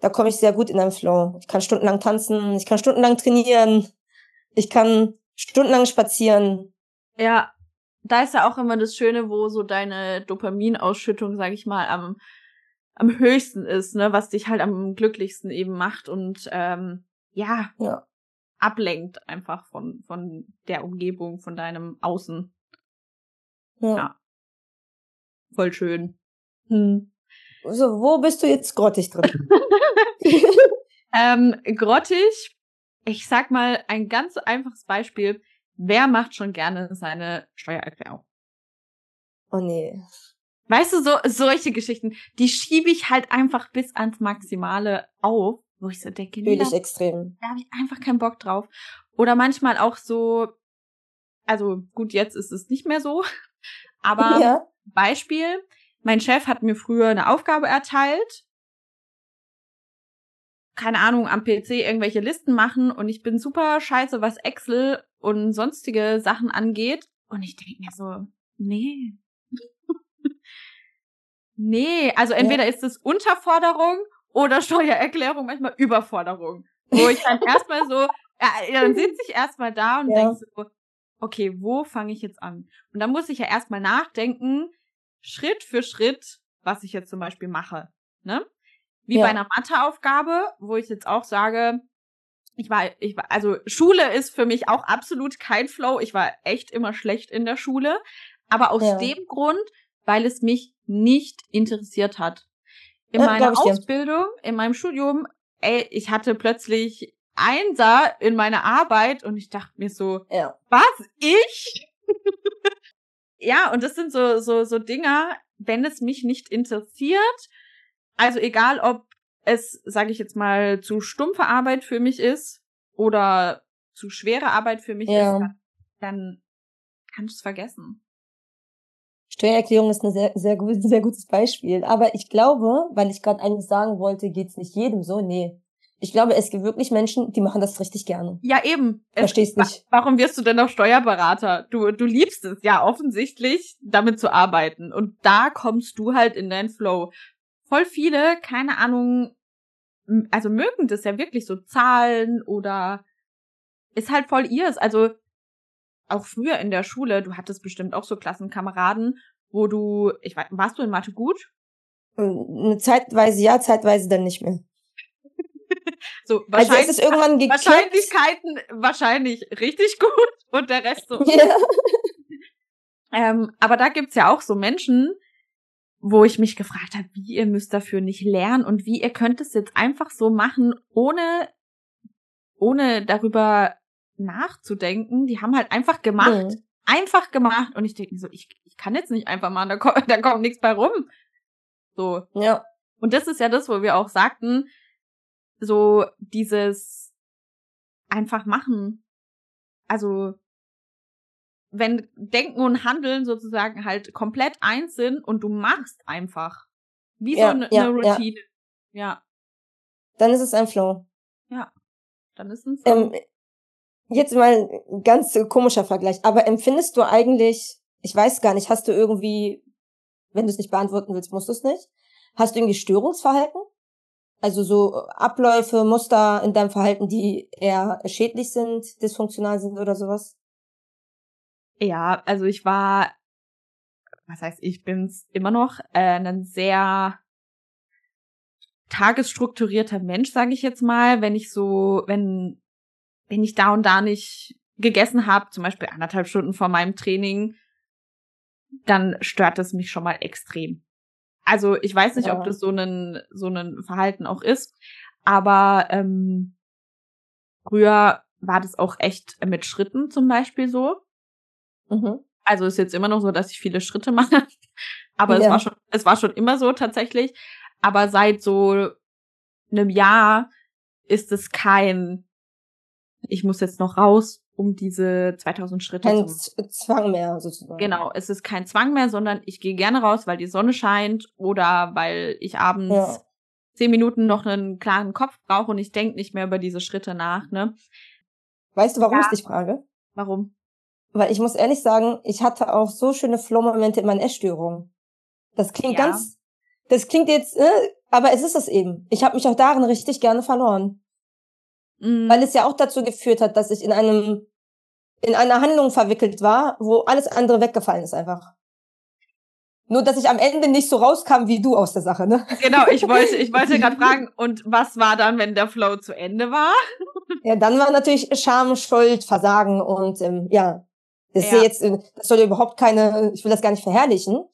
Da komme ich sehr gut in einen Flow. Ich kann stundenlang tanzen, ich kann stundenlang trainieren, ich kann stundenlang spazieren. Ja, da ist ja auch immer das Schöne, wo so deine Dopaminausschüttung, sag ich mal, am, am höchsten ist, ne, was dich halt am glücklichsten eben macht und ähm, ja, ja. ablenkt einfach von, von der Umgebung, von deinem Außen. Ja. ja. Voll schön. Hm. So, wo bist du jetzt grottig drin? (laughs) (laughs) ähm, grottig, ich sag mal ein ganz einfaches Beispiel. Wer macht schon gerne seine Steuererklärung? Oh nee. Weißt du, so solche Geschichten, die schiebe ich halt einfach bis ans Maximale auf, wo ich so denke, nee, ich extrem. Da habe ich einfach keinen Bock drauf. Oder manchmal auch so, also gut, jetzt ist es nicht mehr so, (laughs) aber ja. Beispiel, mein Chef hat mir früher eine Aufgabe erteilt. Keine Ahnung, am PC irgendwelche Listen machen und ich bin super scheiße, was Excel und sonstige Sachen angeht. Und ich denke mir so, nee. Nee, also entweder ja. ist es Unterforderung oder Steuererklärung, manchmal Überforderung. Wo ich dann erstmal so, ja, dann (laughs) sitze ich erstmal da und ja. denke so, okay, wo fange ich jetzt an? Und dann muss ich ja erstmal nachdenken, Schritt für Schritt, was ich jetzt zum Beispiel mache. Ne? Wie ja. bei einer Matheaufgabe, wo ich jetzt auch sage, ich war, ich war, also Schule ist für mich auch absolut kein Flow. Ich war echt immer schlecht in der Schule. Aber aus ja. dem Grund, weil es mich nicht interessiert hat. In ja, meiner Ausbildung, in meinem Studium, ey, ich hatte plötzlich Einser in meiner Arbeit und ich dachte mir so, ja. was? Ich? (laughs) ja, und das sind so, so, so Dinger, wenn es mich nicht interessiert, also egal ob es, sage ich jetzt mal, zu stumpfe Arbeit für mich ist oder zu schwere Arbeit für mich ja. ist, dann, dann kannst du es vergessen. Steuererklärung ist ein sehr, sehr, gut, sehr gutes Beispiel. Aber ich glaube, weil ich gerade eigentlich sagen wollte, geht's nicht jedem so, nee. Ich glaube, es gibt wirklich Menschen, die machen das richtig gerne. Ja, eben. Verstehst nicht. Warum wirst du denn auch Steuerberater? Du, du liebst es ja offensichtlich, damit zu arbeiten. Und da kommst du halt in deinen Flow. Voll viele, keine Ahnung, also mögen das ja wirklich so Zahlen oder ist halt voll ihrs. Also auch früher in der Schule, du hattest bestimmt auch so Klassenkameraden, wo du, ich weiß, warst du in Mathe gut? Äh, zeitweise ja, zeitweise dann nicht mehr. (laughs) so, also ist es irgendwann (laughs) gekippt. Wahrscheinlichkeiten wahrscheinlich richtig (laughs) gut und der Rest so. Ja. ähm, aber da gibt's ja auch so Menschen, wo ich mich gefragt habe, wie ihr müsst dafür nicht lernen und wie ihr könnt es jetzt einfach so machen, ohne, ohne darüber nachzudenken. Die haben halt einfach gemacht. Mhm. Einfach gemacht. Und ich denke so, ich, ich kann jetzt nicht einfach machen, da kommt, (laughs) da kommt nichts bei rum. So. Ja. Und das ist ja das, wo wir auch sagten, so dieses einfach machen. Also, wenn Denken und Handeln sozusagen halt komplett eins sind und du machst einfach. Wie ja, so eine, ja, Routine. Ja. ja. Dann ist es ein Flow. Ja. Dann ist es ein Flow. Ähm, jetzt mal ein ganz komischer Vergleich, aber empfindest du eigentlich, ich weiß gar nicht, hast du irgendwie, wenn du es nicht beantworten willst, musst du es nicht, hast du irgendwie Störungsverhalten? Also so Abläufe, Muster in deinem Verhalten, die eher schädlich sind, dysfunktional sind oder sowas? Ja, also ich war, was heißt, ich bin's immer noch, äh, ein sehr tagesstrukturierter Mensch, sage ich jetzt mal. Wenn ich so, wenn wenn ich da und da nicht gegessen habe, zum Beispiel anderthalb Stunden vor meinem Training, dann stört es mich schon mal extrem. Also ich weiß nicht, ja. ob das so ein so ein Verhalten auch ist, aber ähm, früher war das auch echt mit Schritten zum Beispiel so. Mhm. Also ist jetzt immer noch so, dass ich viele Schritte mache, (laughs) aber ja. es war schon es war schon immer so tatsächlich. Aber seit so einem Jahr ist es kein ich muss jetzt noch raus, um diese 2000 Schritte kein zu Kein Zwang mehr sozusagen. Genau, es ist kein Zwang mehr, sondern ich gehe gerne raus, weil die Sonne scheint oder weil ich abends ja. zehn Minuten noch einen klaren Kopf brauche und ich denke nicht mehr über diese Schritte nach. Ne? Weißt du, warum ja. ich dich frage? Warum? Weil ich muss ehrlich sagen, ich hatte auch so schöne Flow-Momente in meinen Essstörungen. Das klingt ja. ganz, das klingt jetzt, äh, aber es ist es eben. Ich habe mich auch darin richtig gerne verloren. Mhm. Weil es ja auch dazu geführt hat, dass ich in einem, in einer Handlung verwickelt war, wo alles andere weggefallen ist einfach. Nur, dass ich am Ende nicht so rauskam wie du aus der Sache, ne? Genau, ich wollte, ich wollte gerade (laughs) fragen, und was war dann, wenn der Flow zu Ende war? Ja, dann war natürlich Scham, Schuld, Versagen und ähm, ja, das ja. jetzt, äh, das soll überhaupt keine, ich will das gar nicht verherrlichen,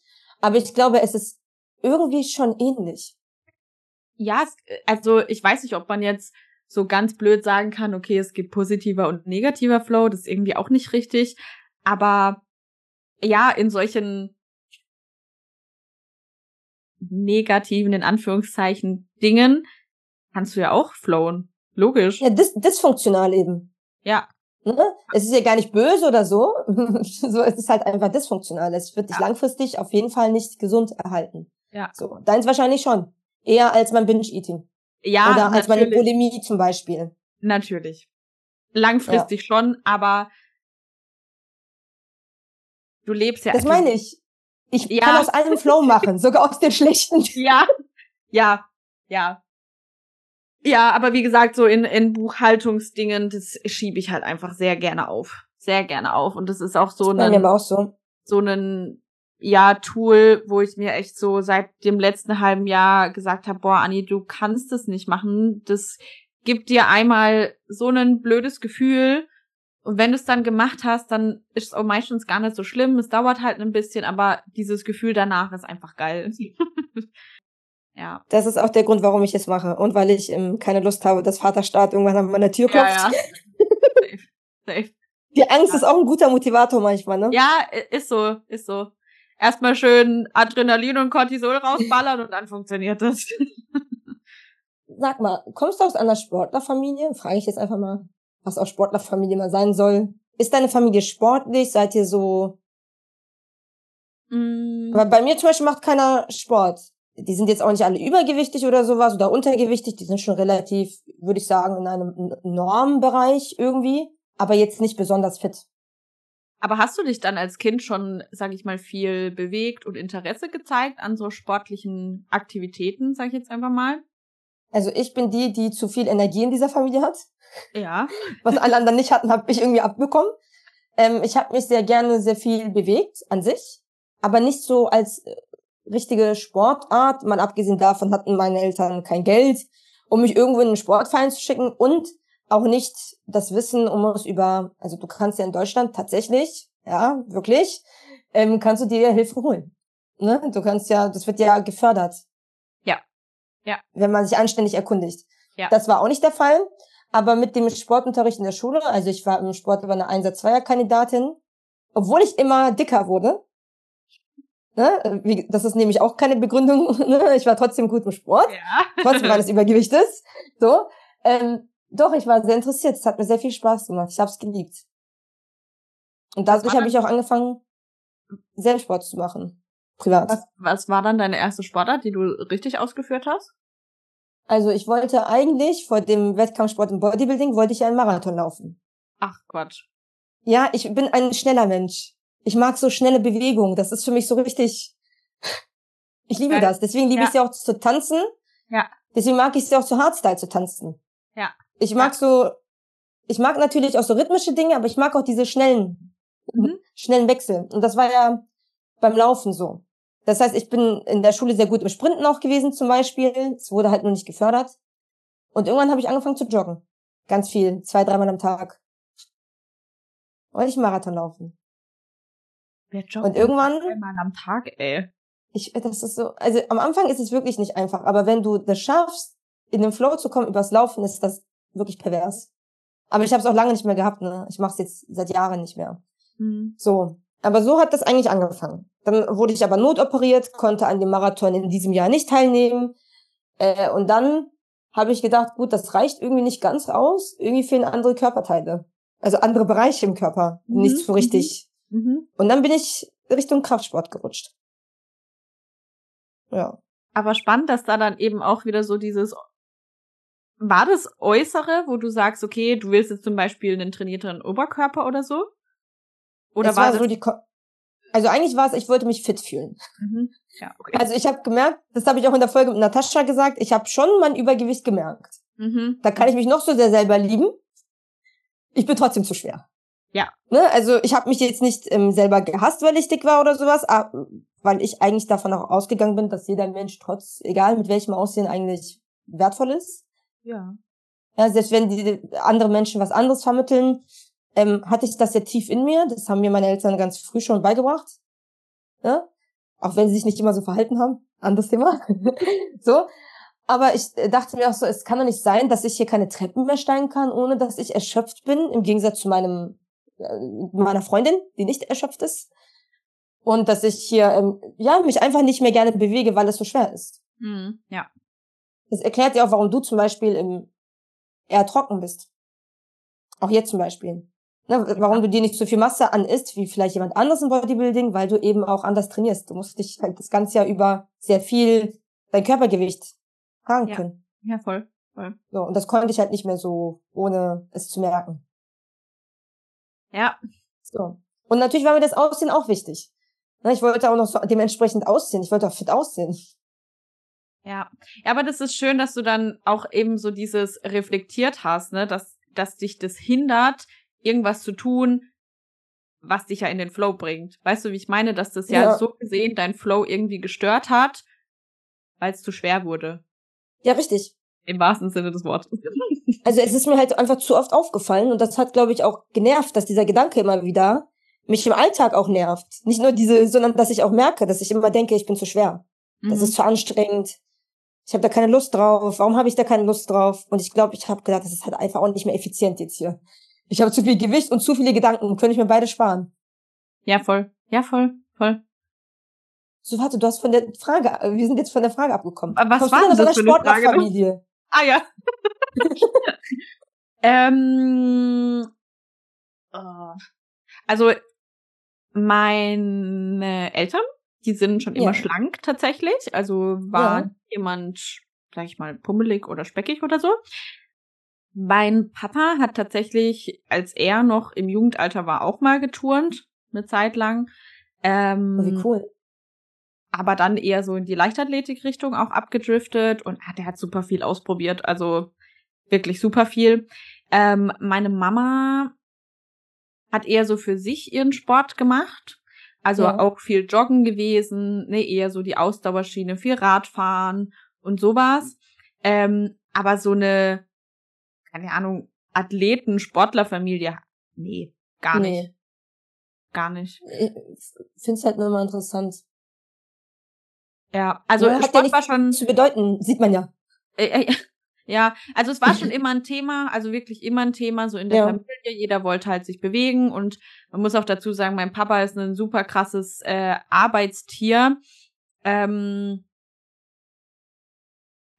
aber ich glaube, es ist irgendwie schon ähnlich. Ja, also ich weiß nicht, ob man jetzt so ganz blöd sagen kann, okay, es gibt positiver und negativer Flow, das ist irgendwie auch nicht richtig. Aber ja, in solchen negativen, in Anführungszeichen, Dingen kannst du ja auch flowen. Logisch. Ja, dis dysfunktional eben. Ja. Ne? Es ist ja gar nicht böse oder so. (laughs) so, es ist halt einfach dysfunktional. Es wird dich ja. langfristig auf jeden Fall nicht gesund erhalten. Ja. So. Deins wahrscheinlich schon. Eher als mein Binge-Eating. Ja, Oder als meine Bulimie zum Beispiel. Natürlich. Langfristig ja. schon, aber du lebst ja. Das meine ich. Ich ja. kann aus allem Flow machen, (laughs) sogar aus den schlechten. Ja, ja, ja. Ja, aber wie gesagt, so in, in Buchhaltungsdingen, das schiebe ich halt einfach sehr gerne auf. Sehr gerne auf. Und das ist auch so ein, auch so. so ein ja, Tool, wo ich mir echt so seit dem letzten halben Jahr gesagt habe, boah, Anni, du kannst das nicht machen. Das gibt dir einmal so ein blödes Gefühl. Und wenn du es dann gemacht hast, dann ist es auch meistens gar nicht so schlimm. Es dauert halt ein bisschen, aber dieses Gefühl danach ist einfach geil. (laughs) ja. Das ist auch der Grund, warum ich es mache. Und weil ich ähm, keine Lust habe, dass Vaterstaat irgendwann an meiner Tür klopft. Ja, ja. (laughs) safe, safe. Die Angst ja. ist auch ein guter Motivator manchmal, ne? Ja, ist so, ist so erstmal schön Adrenalin und Cortisol rausballern und dann funktioniert das. Sag mal, kommst du aus einer Sportlerfamilie? Frage ich jetzt einfach mal, was auch Sportlerfamilie mal sein soll. Ist deine Familie sportlich? Seid ihr so? Mm. Aber bei mir zum Beispiel macht keiner Sport. die sind jetzt auch nicht alle übergewichtig oder sowas oder untergewichtig, die sind schon relativ, würde ich sagen, in einem Normbereich irgendwie, aber jetzt nicht besonders fit. Aber hast du dich dann als Kind schon, sag ich mal, viel bewegt und Interesse gezeigt an so sportlichen Aktivitäten, sag ich jetzt einfach mal? Also ich bin die, die zu viel Energie in dieser Familie hat. Ja. (laughs) Was alle anderen nicht hatten, habe ich irgendwie abbekommen. Ähm, ich habe mich sehr gerne sehr viel bewegt an sich, aber nicht so als äh, richtige Sportart. Mal abgesehen davon hatten meine Eltern kein Geld, um mich irgendwo in einen Sportverein zu schicken und auch nicht das Wissen, um es über, also du kannst ja in Deutschland tatsächlich, ja, wirklich, ähm, kannst du dir Hilfe holen. Ne? Du kannst ja, das wird ja gefördert. Ja. Ja. Wenn man sich anständig erkundigt. Ja. Das war auch nicht der Fall. Aber mit dem Sportunterricht in der Schule, also ich war im Sport über eine Einsatz-Zweier-Kandidatin, obwohl ich immer dicker wurde, Ne? Das ist nämlich auch keine Begründung. (laughs) Ne? Ich war trotzdem gut im Sport, ja. trotzdem meines (laughs) Übergewichtes. So, ähm, doch, ich war sehr interessiert. Es hat mir sehr viel Spaß gemacht. Ich habe es geliebt. Und dadurch habe ich auch angefangen, Selbstsport zu machen, privat. Was, was war dann deine erste Sportart, die du richtig ausgeführt hast? Also ich wollte eigentlich vor dem Wettkampfsport im Bodybuilding wollte ich einen Marathon laufen. Ach Quatsch. Ja, ich bin ein schneller Mensch. Ich mag so schnelle Bewegungen. Das ist für mich so richtig. (laughs) Ich liebe ja. das. Deswegen liebe ja. ich es ja auch zu tanzen. Ja. Deswegen mag ich es ja auch zu Hardstyle zu tanzen. Ja. Ich mag so, ich mag natürlich auch so rhythmische Dinge, aber ich mag auch diese schnellen, mhm. schnellen Wechsel. Und das war ja beim Laufen so. Das heißt, ich bin in der Schule sehr gut im Sprinten auch gewesen zum Beispiel. Es wurde halt nur nicht gefördert. Und irgendwann habe ich angefangen zu joggen. Ganz viel, zwei, dreimal am Tag. Wollte ich Marathon laufen. Wer joggt und irgendwann einmal am Tag, ey. Ich, das ist so, also am Anfang ist es wirklich nicht einfach, aber wenn du das schaffst, in den Flow zu kommen übers Laufen, ist das wirklich pervers. Aber ich habe es auch lange nicht mehr gehabt, ne? Ich mache es jetzt seit Jahren nicht mehr. Mhm. So, aber so hat das eigentlich angefangen. Dann wurde ich aber notoperiert, konnte an dem Marathon in diesem Jahr nicht teilnehmen. Äh, und dann habe ich gedacht, gut, das reicht irgendwie nicht ganz aus. Irgendwie fehlen andere Körperteile. Also andere Bereiche im Körper. Mhm. Nicht so richtig Mhm. Und dann bin ich Richtung Kraftsport gerutscht. Ja. Aber spannend, dass da dann eben auch wieder so dieses war das Äußere, wo du sagst, okay, du willst jetzt zum Beispiel einen trainierteren Oberkörper oder so? Oder es war, war so die Ko also eigentlich war es, ich wollte mich fit fühlen. Mhm. Ja, okay. Also ich habe gemerkt, das habe ich auch in der Folge mit Natascha gesagt, ich habe schon mein Übergewicht gemerkt. Mhm. Da kann ich mich noch so sehr selber lieben. Ich bin trotzdem zu schwer. Ja. Ne? Also ich habe mich jetzt nicht ähm, selber gehasst, weil ich dick war oder sowas, aber, weil ich eigentlich davon auch ausgegangen bin, dass jeder Mensch trotz, egal mit welchem Aussehen, eigentlich wertvoll ist. Ja. Ja, selbst wenn die andere Menschen was anderes vermitteln, ähm, hatte ich das sehr tief in mir. Das haben mir meine Eltern ganz früh schon beigebracht. Ja? Auch wenn sie sich nicht immer so verhalten haben. Anderes Thema. (laughs) so. Aber ich äh, dachte mir auch so, es kann doch nicht sein, dass ich hier keine Treppen mehr steigen kann, ohne dass ich erschöpft bin, im Gegensatz zu meinem meiner Freundin, die nicht erschöpft ist. Und dass ich hier, ähm, ja, mich einfach nicht mehr gerne bewege, weil es so schwer ist. Mhm, ja. Das erklärt ja auch, warum du zum Beispiel im, eher trocken bist. Auch jetzt zum Beispiel. Ne, warum du dir nicht so viel Masse an isst, wie vielleicht jemand anderes im Bodybuilding, weil du eben auch anders trainierst. Du musst dich halt das ganze Jahr über sehr viel dein Körpergewicht tragen ja. können. Ja, voll, voll. So, und das konnte ich halt nicht mehr so, ohne es zu merken. Ja. So. Und natürlich war mir das Aussehen auch wichtig. Ne, ich wollte auch noch so dementsprechend aussehen. Ich wollte auch fit aussehen. Ja. ja, aber das ist schön, dass du dann auch eben so dieses reflektiert hast, ne, dass, dass dich das hindert, irgendwas zu tun, was dich ja in den Flow bringt. Weißt du, wie ich meine, dass das ja, ja. so gesehen dein Flow irgendwie gestört hat, weil es zu schwer wurde. Ja, richtig. Im wahrsten Sinne des Wortes. (laughs) Also es ist mir halt einfach zu oft aufgefallen und das hat, glaube ich, auch genervt, dass dieser Gedanke immer wieder mich im Alltag auch nervt. Nicht nur diese, sondern dass ich auch merke, dass ich immer denke, ich bin zu schwer. Mhm. Das ist zu anstrengend. Ich habe da keine Lust drauf. Warum habe ich da keine Lust drauf? Und ich glaube, ich habe gedacht, das ist halt einfach auch nicht mehr effizient jetzt hier. Ich habe zu viel Gewicht und zu viele Gedanken. Könnte ich mir beide sparen. Ja, voll. Ja, voll. Voll. So, warte, du hast von der Frage, wir sind jetzt von der Frage abgekommen. Was Kommst war denn das für eine Frage? (laughs) Ah ja. (laughs) ähm, oh. Also meine Eltern die sind schon immer ja. schlank tatsächlich. Also war ja. jemand, sag ich mal, pummelig oder speckig oder so. Mein Papa hat tatsächlich, als er noch im Jugendalter war, auch mal geturnt, eine Zeit lang. Ähm, oh, wie cool. Aber dann eher so in die Leichtathletik-Richtung auch abgedriftet und ah, der hat super viel ausprobiert, also wirklich super viel. Ähm, meine Mama hat eher so für sich ihren Sport gemacht. Also ja. auch viel Joggen gewesen, ne, eher so die Ausdauerschiene, viel Radfahren und sowas. Ähm, aber so eine, keine Ahnung, Athleten, Sportlerfamilie, nee, gar nee. nicht. Gar nicht. Ich find's halt nur immer interessant. Ja, also ja, Sport war schon zu bedeuten, sieht man ja. Äh, äh, ja, also es war schon (laughs) immer ein Thema, also wirklich immer ein Thema, so in der ja. Familie. Jeder wollte halt sich bewegen und man muss auch dazu sagen, mein Papa ist ein super krasses äh, Arbeitstier. Ähm,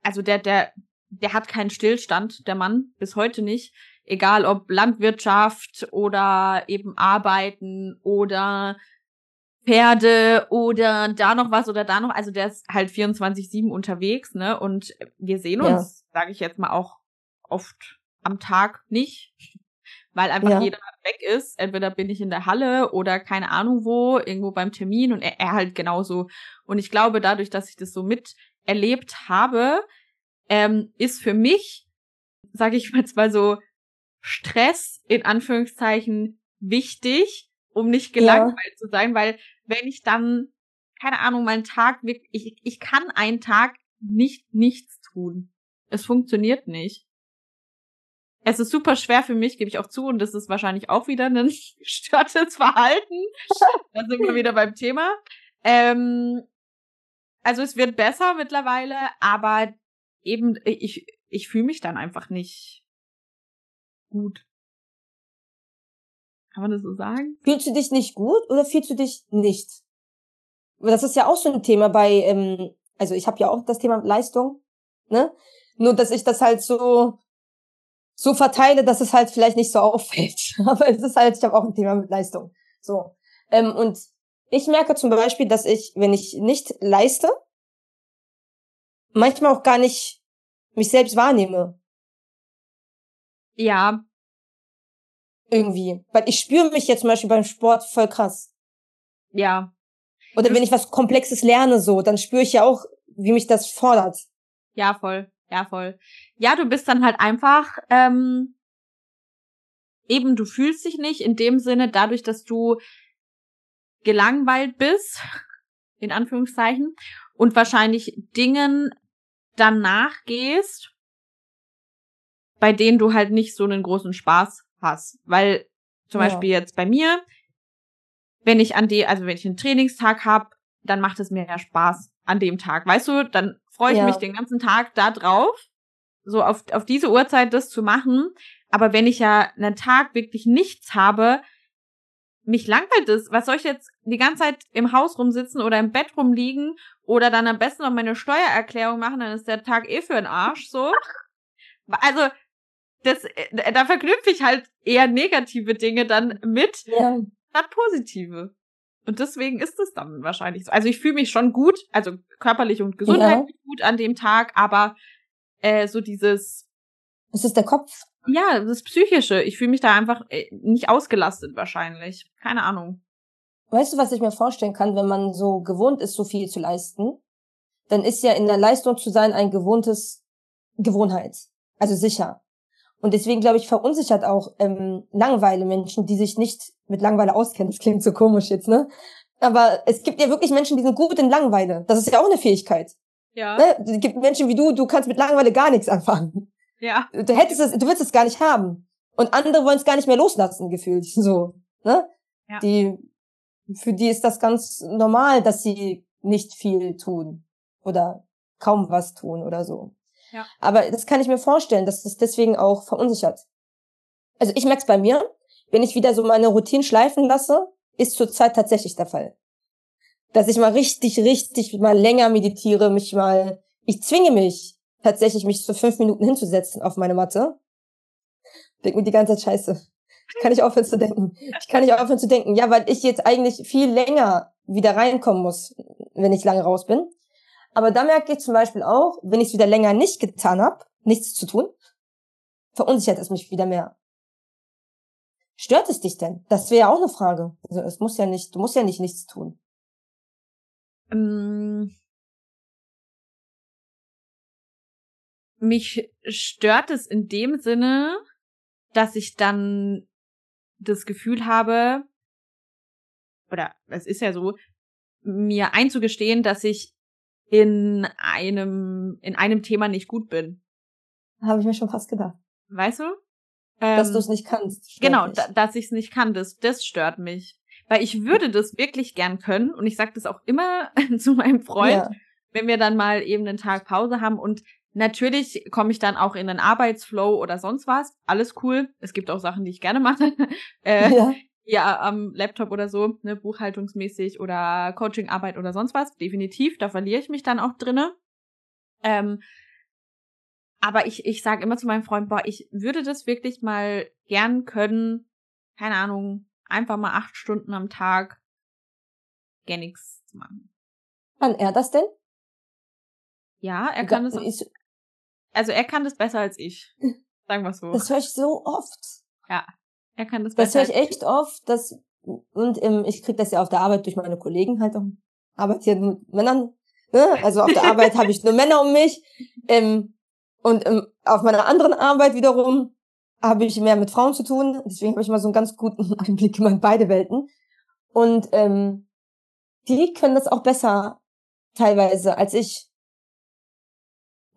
also der, der, der hat keinen Stillstand, der Mann, bis heute nicht. Egal ob Landwirtschaft oder eben Arbeiten oder Pferde oder da noch was oder da noch. Also der ist halt 24-7 unterwegs, ne? Und wir sehen uns, ja. sage ich jetzt mal, auch oft am Tag nicht, weil einfach ja. jeder weg ist. Entweder bin ich in der Halle oder keine Ahnung wo, irgendwo beim Termin und er, er halt genauso. Und ich glaube, dadurch, dass ich das so miterlebt habe, ähm, ist für mich, sage ich jetzt mal so, Stress in Anführungszeichen wichtig, um nicht gelangweilt ja. zu sein, weil wenn ich dann, keine Ahnung, meinen Tag, ich, ich kann einen Tag nicht nichts tun. Es funktioniert nicht. Es ist super schwer für mich, gebe ich auch zu, und das ist wahrscheinlich auch wieder ein (laughs) gestörtes Verhalten. da sind wir wieder beim Thema. Ähm, also es wird besser mittlerweile, aber eben, ich, ich fühle mich dann einfach nicht gut. Kann man das so sagen? Fühlst du dich nicht gut oder fühlst du dich nicht? Das ist ja auch so ein Thema bei, ähm, also ich habe ja auch das Thema Leistung, ne? Nur dass ich das halt so so verteile, dass es halt vielleicht nicht so (laughs) auffällt. Aber es ist halt, ich habe auch ein Thema mit Leistung. So. Ähm, und ich merke zum Beispiel, dass ich, wenn ich nicht leiste, manchmal auch gar nicht mich selbst wahrnehme. Ja, irgendwie. Weil ich spüre mich jetzt zum Beispiel beim Sport voll krass. Ja. Oder wenn ich was Komplexes lerne, so, dann spüre ich ja auch, wie mich das fordert. Ja, voll. Ja, voll. Ja, du bist dann halt einfach, ähm, eben, du fühlst dich nicht in dem Sinne, dadurch, dass du gelangweilt bist, in Anführungszeichen, und wahrscheinlich Dingen danach gehst, bei denen du halt nicht so einen großen Spaß hast. Weil zum ja. Beispiel jetzt bei mir, wenn ich an die, also wenn ich einen Trainingstag habe, dann macht es mir ja Spaß an dem Tag. Weißt du, dann freue ich ja. mich den ganzen Tag da drauf, so auf, auf diese Uhrzeit das zu machen. Aber wenn ich ja einen Tag wirklich nichts habe, mich langweilt es. Was soll ich jetzt die ganze Zeit im Haus rumsitzen oder im Bett rumliegen oder dann am besten noch meine Steuererklärung machen, dann ist der Tag eh für den Arsch, so. Also, das, äh, da verknüpfe ich halt eher negative Dinge dann mit ja. statt positive. Und deswegen ist es dann wahrscheinlich so. Also ich fühle mich schon gut, also körperlich und gesundheitlich ja. gut an dem Tag, aber äh, so dieses. Es ist der Kopf. Ja, das Psychische. Ich fühle mich da einfach äh, nicht ausgelastet wahrscheinlich. Keine Ahnung. Weißt du, was ich mir vorstellen kann, wenn man so gewohnt ist, so viel zu leisten? Dann ist ja in der Leistung zu sein ein gewohntes Gewohnheit. Also sicher. Und deswegen, glaube ich, verunsichert auch ähm, Langeweile Menschen, die sich nicht mit Langeweile auskennen. Das klingt so komisch jetzt, ne? Aber es gibt ja wirklich Menschen, die sind gut in Langeweile. Das ist ja auch eine Fähigkeit. Ja. Ne? Es gibt Menschen wie du, du kannst mit Langeweile gar nichts anfangen. Ja. Du hättest es, du willst es gar nicht haben. Und andere wollen es gar nicht mehr loslassen, gefühlt. (laughs) So, ne? Ja. Die, für die ist das ganz normal, dass sie nicht viel tun. Oder kaum was tun oder so. Aber das kann ich mir vorstellen, dass das deswegen auch verunsichert. Also ich merke es bei mir, wenn ich wieder so meine Routine schleifen lasse, ist zurzeit tatsächlich der Fall. Dass ich mal richtig, richtig mal länger meditiere, mich mal, ich zwinge mich tatsächlich, mich so fünf Minuten hinzusetzen auf meine Matte. Denk mir die ganze Zeit scheiße. Ich kann nicht aufhören zu denken. Ich kann nicht aufhören zu denken. Ja, weil ich jetzt eigentlich viel länger wieder reinkommen muss, wenn ich lange raus bin. Aber da merke ich zum Beispiel auch, wenn ich es wieder länger nicht getan habe, nichts zu tun, verunsichert es mich wieder mehr. Stört es dich denn? Das wäre ja auch eine Frage. Also es muss ja nicht, du musst ja nicht nichts tun. Ähm, mich stört es in dem Sinne, dass ich dann das Gefühl habe, oder es ist ja so, mir einzugestehen, dass ich in einem, in einem Thema nicht gut bin. Habe ich mir schon fast gedacht. Weißt du? dass ähm, du es nicht kannst. Genau, da, dass ich es nicht kann, das, das stört mich. Weil ich würde das wirklich gern können und ich sage das auch immer (laughs) zu meinem Freund, ja. wenn wir dann mal eben einen Tag Pause haben und natürlich komme ich dann auch in den Arbeitsflow oder sonst was. Alles cool. Es gibt auch Sachen, die ich gerne mache. (laughs) äh, ja. Ja, am Laptop oder so, ne, buchhaltungsmäßig oder Coachingarbeit oder sonst was. Definitiv, da verliere ich mich dann auch drinne. Ähm, aber ich, ich sage immer zu meinem Freund, boah, ich würde das wirklich mal gern können, keine Ahnung, einfach mal acht Stunden am Tag gar nichts zu machen. Kann er das denn? Ja, er kann das. Also er kann das besser als ich. (laughs) Sagen wir so. Das höre ich so oft. Ja, er kann das. Das höre ich echt oft. Dass, und ähm, ich krieg das ja auf der Arbeit durch meine Kollegen halt auch. Arbeit hier mit Männern. Ne? Also auf der Arbeit habe ich nur Männer um mich. Ähm, und ähm, auf meiner anderen Arbeit wiederum habe ich mehr mit Frauen zu tun. Deswegen habe ich mal so einen ganz guten (laughs) Einblick in beide Welten. Und ähm, die können das auch besser teilweise als ich.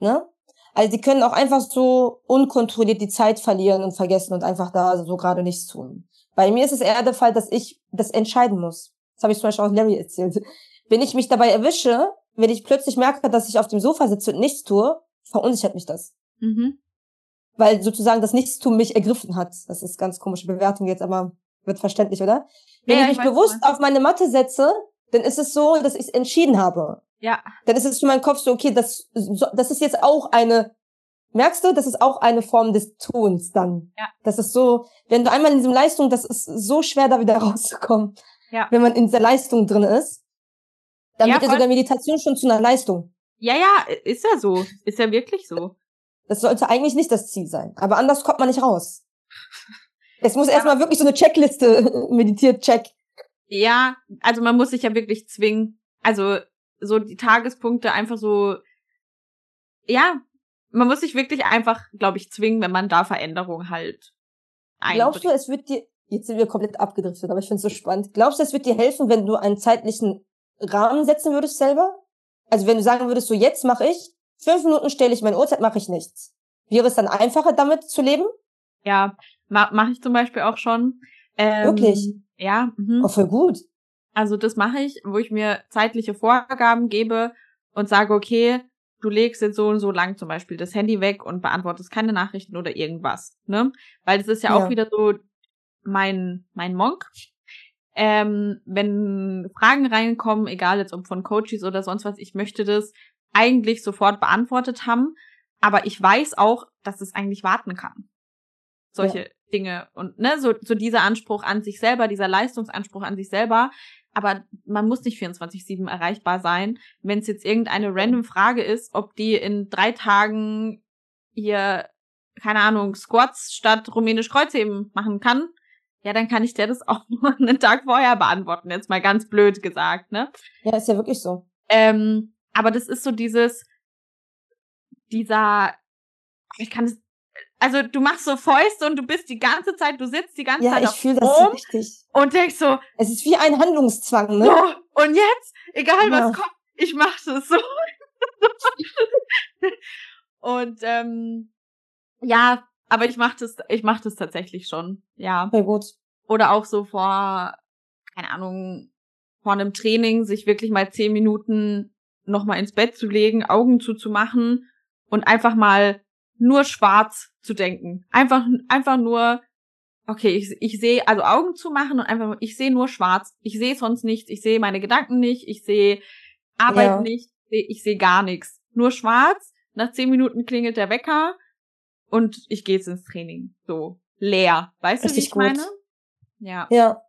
Ne? Also die können auch einfach so unkontrolliert die Zeit verlieren und vergessen und einfach da so gerade nichts tun. Bei mir ist es eher der Fall, dass ich das entscheiden muss. Das habe ich zum Beispiel auch Larry erzählt. Wenn ich mich dabei erwische, wenn ich plötzlich merke, dass ich auf dem Sofa sitze und nichts tue, verunsichert mich das. Mhm. Weil sozusagen das Nichtstun mich ergriffen hat. Das ist ganz komische Bewertung jetzt, aber wird verständlich, oder? Wenn ja, ich mich ich bewusst auf meine Matte setze, dann ist es so, dass ich es entschieden habe. Ja. Dann ist es für meinen Kopf so, okay, das, das ist jetzt auch eine, merkst du, das ist auch eine Form des Tuns dann. Ja. Das ist so, wenn du einmal in diesem Leistung, das ist so schwer, da wieder (laughs) rauszukommen. Ja. Wenn man in dieser Leistung drin ist. Dann ja, wird ja sogar Meditation schon zu einer Leistung. Ja, ja, ist ja so. Ist ja wirklich so. Das sollte eigentlich nicht das Ziel sein. Aber anders kommt man nicht raus. (laughs) Es muss erstmal wirklich so eine Checkliste (laughs) meditiert, check. Ja, also man muss sich ja wirklich zwingen. Also so die Tagespunkte einfach so, ja, man muss sich wirklich einfach, glaube ich, zwingen, wenn man da Veränderungen halt einbringt. Glaubst du, es wird dir, jetzt sind wir komplett abgedriftet, aber ich finde es so spannend. Glaubst du, es wird dir helfen, wenn du einen zeitlichen Rahmen setzen würdest selber? Also wenn du sagen würdest, so jetzt mache ich, fünf Minuten stelle ich meine Uhrzeit, mache ich nichts. Wäre es dann einfacher, damit zu leben? Ja, ma mache ich zum Beispiel auch schon. Ähm, Wirklich? Ja. Mhm. Oh, voll gut. Also das mache ich, wo ich mir zeitliche Vorgaben gebe und sage, okay, du legst jetzt so und so lang zum Beispiel das Handy weg und beantwortest keine Nachrichten oder irgendwas, ne? Weil das ist ja, ja. auch wieder so mein, mein Monk. Ähm, wenn Fragen reinkommen, egal jetzt ob von Coaches oder sonst was, ich möchte das eigentlich sofort beantwortet haben, aber ich weiß auch, dass es eigentlich warten kann. Solche ja. Dinge und ne, so, so dieser Anspruch an sich selber, dieser Leistungsanspruch an sich selber, aber man muss nicht 24-7 erreichbar sein. Wenn es jetzt irgendeine random Frage ist, ob die in drei Tagen hier, keine Ahnung, Squats statt rumänisch Kreuzheben machen kann, ja, dann kann ich dir das (laughs) auch nur einen Tag vorher beantworten, jetzt mal ganz blöd gesagt, ne? Ja, ist ja wirklich so. Ähm, aber das ist so dieses, dieser, ich kann es also du machst so Fäuste und du bist die ganze Zeit, du sitzt die ganze ja, Zeit ich fühle das so richtig. und denkst so, es ist wie ein Handlungszwang, ne? So, und jetzt, egal ja. was kommt, ich mach das so. (laughs) und ähm, ja, aber ich mach das, ich mach das tatsächlich schon, ja. Sehr gut. Oder auch so vor, keine Ahnung, vor einem Training sich wirklich mal zehn Minuten nochmal ins Bett zu legen, Augen zuzumachen und einfach mal nur schwarz zu denken. Einfach, einfach nur, okay, ich, ich sehe, also Augen zu machen und einfach, ich sehe nur schwarz. Ich sehe sonst nichts. Ich sehe meine Gedanken nicht. Ich sehe Arbeit ja. nicht. Ich sehe gar nichts. Nur schwarz. Nach zehn Minuten klingelt der Wecker und ich gehe jetzt ins Training. So. leer. Weißt Richtig du, wie ich gut. meine? Ja. Ja.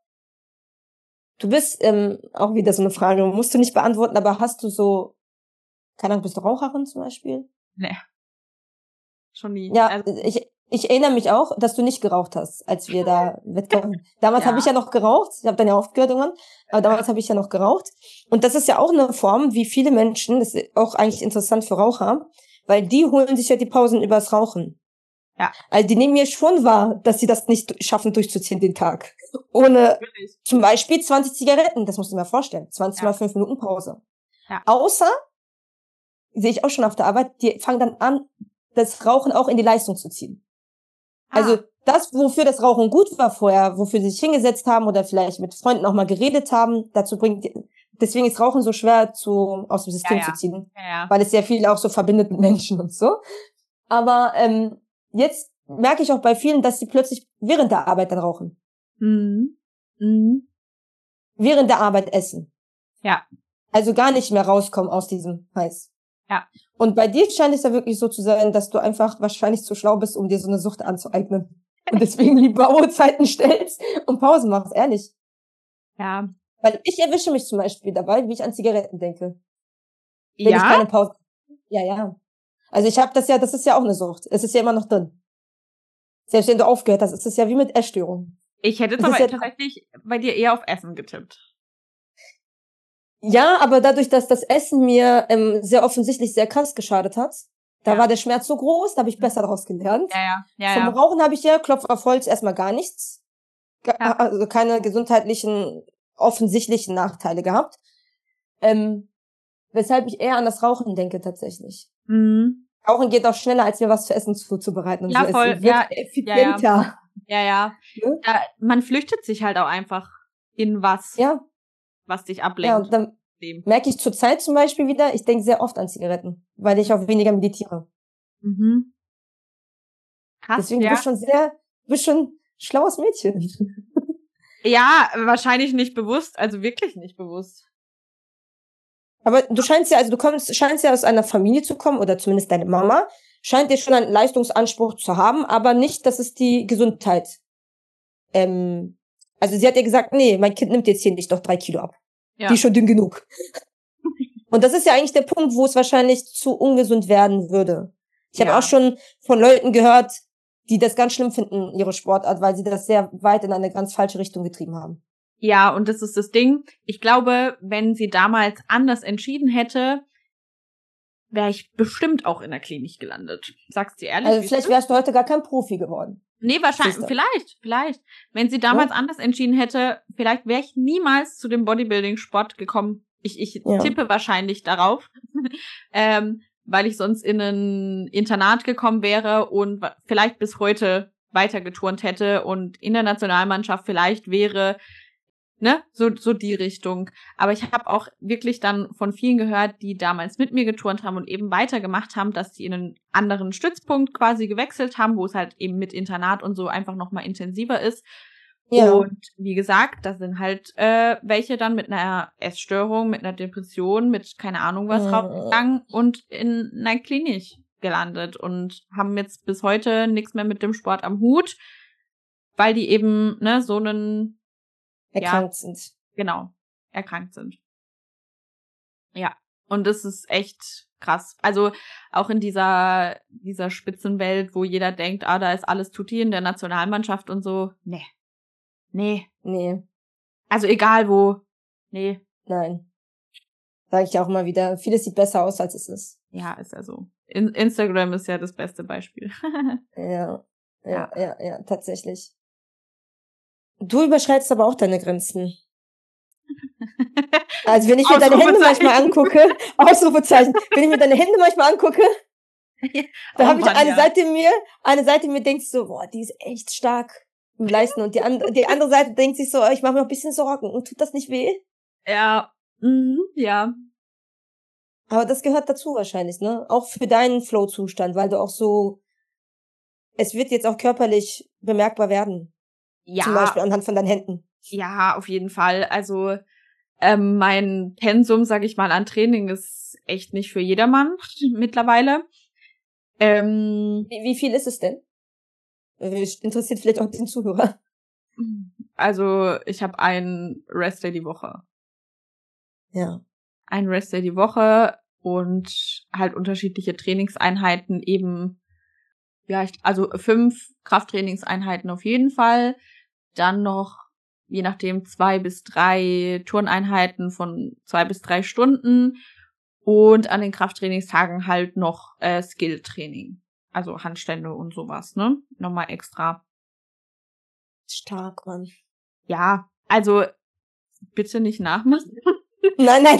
Du bist ähm, auch wieder so eine Frage, musst du nicht beantworten, aber hast du so, keine Ahnung, bist du Raucherin zum Beispiel? Nee. Schon nie. Ja, also, ich, ich erinnere mich auch, dass du nicht geraucht hast, als wir da (laughs) Wettkampf. Damals ja. habe ich ja noch geraucht. Ich habe dann ja aufgehört irgendwann, aber damals habe ich ja noch geraucht. Und das ist ja auch eine Form, wie viele Menschen, das ist auch eigentlich interessant für Raucher, weil die holen sich ja die Pausen übers Rauchen. Ja. Also die nehmen mir schon wahr, dass sie das nicht schaffen durchzuziehen den Tag. Ohne Wirklich? zum Beispiel 20 Zigaretten, das musst du mir vorstellen. 20 ja. mal 5 Minuten Pause. Ja. Außer, sehe ich auch schon auf der Arbeit, die fangen dann an, das Rauchen auch in die Leistung zu ziehen. Also ah. das, wofür das Rauchen gut war vorher, wofür sie sich hingesetzt haben oder vielleicht mit Freunden auch mal geredet haben, dazu bringt, deswegen ist Rauchen so schwer zu, aus dem System ja, ja. zu ziehen. Ja, weil es sehr viel auch so verbindet mit Menschen und so. Aber ähm, jetzt merke ich auch bei vielen, dass sie plötzlich während der Arbeit dann rauchen. Mhm. Mhm. Während der Arbeit essen. Ja. Also gar nicht mehr rauskommen aus diesem Heiß. Ja. Und bei dir scheint es ja wirklich so zu sein, dass du einfach wahrscheinlich zu schlau bist, um dir so eine Sucht anzueignen. Und deswegen lieber Uhrzeiten (laughs) stellst und Pausen machst, ehrlich. Ja. Weil ich erwische mich zum Beispiel dabei, wie ich an Zigaretten denke. Wenn ja? ich keine Pause. Ja, ja. Also ich habe das ja, das ist ja auch eine Sucht. Es ist ja immer noch drin. Selbst wenn du aufgehört hast, ist es ja wie mit Essstörungen. Ich hätte jetzt aber ja tatsächlich bei dir eher auf Essen getippt. Ja, aber dadurch, dass das Essen mir ähm, sehr offensichtlich sehr krass geschadet hat, da ja. war der Schmerz so groß, da habe ich besser daraus gelernt. Ja, ja. ja Vom ja. Rauchen habe ich ja, Klopf auf Holz, erstmal gar nichts. Also keine gesundheitlichen, offensichtlichen Nachteile gehabt. Ähm, weshalb ich eher an das Rauchen denke tatsächlich. Mhm. Rauchen geht auch schneller, als mir was zu essen zuzubereiten. Ja, so. voll. ja, effizienter. Ja, ja. ja, ja. ja. Man flüchtet sich halt auch einfach in was. Ja was dich ablenkt. Ja, und dann merke ich zurzeit zum Beispiel wieder, ich denke sehr oft an Zigaretten, weil ich auch weniger meditiere. Mhm. Krass, Deswegen ja. du bist schon sehr, bist schon schlaues Mädchen. (laughs) Ja, wahrscheinlich nicht bewusst, also wirklich nicht bewusst. Aber du scheinst ja, also du kommst, scheinst ja aus einer Familie zu kommen, oder zumindest deine Mama, scheint dir schon einen Leistungsanspruch zu haben, aber nicht, dass es die Gesundheit ähm, also sie hat ja gesagt, nee, mein Kind nimmt jetzt hier nicht doch drei Kilo ab. Ja. Die ist schon dünn genug. (laughs) Und das ist ja eigentlich der Punkt, wo es wahrscheinlich zu ungesund werden würde. Ich ja. habe auch schon von Leuten gehört, die das ganz schlimm finden, ihre Sportart, weil sie das sehr weit in eine ganz falsche Richtung getrieben haben. Ja, und das ist das Ding. Ich glaube, wenn sie damals anders entschieden hätte, wäre ich bestimmt auch in der Klinik gelandet. Sagst du ehrlich? Also vielleicht wärst du heute gar kein Profi geworden. Nee, wahrscheinlich, vielleicht, vielleicht. Wenn sie damals ja. anders entschieden hätte, vielleicht wäre ich niemals zu dem Bodybuilding-Sport gekommen. Ich, ich ja. tippe wahrscheinlich darauf, (laughs) ähm, weil ich sonst in ein Internat gekommen wäre und vielleicht bis heute weiter geturnt hätte und in der Nationalmannschaft vielleicht wäre, ne, so, so die Richtung. Aber ich habe auch wirklich dann von vielen gehört, die damals mit mir geturnt haben und eben weitergemacht haben, dass die in einen anderen Stützpunkt quasi gewechselt haben, wo es halt eben mit Internat und so einfach nochmal intensiver ist. Ja. Und wie gesagt, da sind halt äh, welche dann mit einer Essstörung, mit einer Depression, mit keine Ahnung was rausgegangen und in einer Klinik gelandet und haben jetzt bis heute nichts mehr mit dem Sport am Hut, weil die eben ne so einen erkrankt ja, sind. Genau, erkrankt sind. Ja, und das ist echt krass. Also auch in dieser, dieser Spitzenwelt, wo jeder denkt, ah, da ist alles tutti in der Nationalmannschaft und so. Nee. Nee. Nee. Also egal wo. Nee. Nein. Sag ich auch mal wieder. Vieles sieht besser aus, als es ist. Ja, ist ja so. In Instagram ist ja das beste Beispiel. (laughs) ja. Ja, ja, ja, tatsächlich. Du überschreitest aber auch deine Grenzen. (laughs) Also wenn ich mir deine Hände manchmal angucke, (laughs) Ausrufezeichen, wenn ich mir deine Hände manchmal angucke, da oh habe ich eine ja. Seite mir, eine Seite mir denkt so, boah, die ist echt stark im Leisten und die, andere, die andere Seite denkt sich so, ich mache mir ein bisschen Sorgen und tut das nicht weh? Ja, mhm, ja. Aber das gehört dazu wahrscheinlich, ne? Auch für deinen Flow-Zustand, weil du auch so, es wird jetzt auch körperlich bemerkbar werden. Ja. Zum Beispiel anhand von deinen Händen. Ja, auf jeden Fall. Also ähm, mein Pensum, sag ich mal, an Training ist echt nicht für jedermann (laughs) mittlerweile. Ähm, wie, wie viel ist es denn? Äh, interessiert vielleicht auch den Zuhörer. Also ich habe einen Restday die Woche. Ja. Ein Restday die Woche und halt unterschiedliche Trainingseinheiten eben, ja, ich, also fünf Krafttrainingseinheiten auf jeden Fall. Dann noch, je nachdem, zwei bis drei Turneinheiten von zwei bis drei Stunden. Und an den Krafttrainingstagen halt noch äh, Skilltraining. Also Handstände und sowas, ne? Nochmal extra. Stark, Mann. Ja, also bitte nicht nachmachen. (laughs) Nein, nein.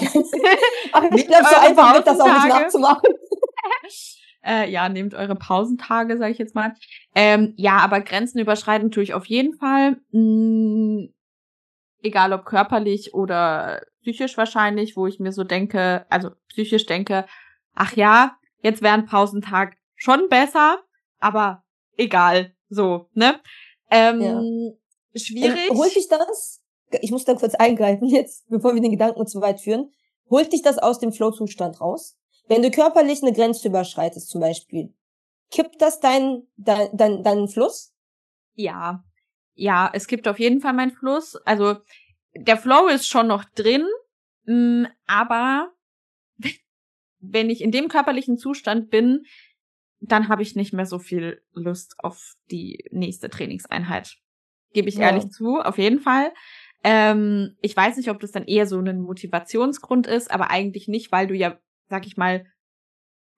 Ach, (laughs) ich glaube so einfach mit, das auch nicht nachzumachen. (laughs) äh, ja, nehmt eure Pausentage, sage ich jetzt mal. Ähm, ja, aber Grenzen überschreiten tue ich auf jeden Fall. Hm, egal ob körperlich oder psychisch wahrscheinlich, wo ich mir so denke, also psychisch denke, ach ja, jetzt wäre ein Pausentag schon besser, aber egal, so, ne? Ähm, ja. Schwierig. Ähm, holt dich das? Ich muss da kurz eingreifen jetzt, bevor wir den Gedanken zu weit führen. Holt dich das aus dem Flow-Zustand raus? Wenn du körperlich eine Grenze überschreitest, zum Beispiel, kippt das deinen dein, dein, deinen Fluss? Ja. Ja, es kippt auf jeden Fall meinen Fluss. Also, der Flow ist schon noch drin, mm, aber (laughs) wenn ich in dem körperlichen Zustand bin, dann habe ich nicht mehr so viel Lust auf die nächste Trainingseinheit. Gebe ich ja. ehrlich zu, auf jeden Fall. Ähm, ich weiß nicht, ob das dann eher so ein Motivationsgrund ist, aber eigentlich nicht, weil du ja, sag ich mal,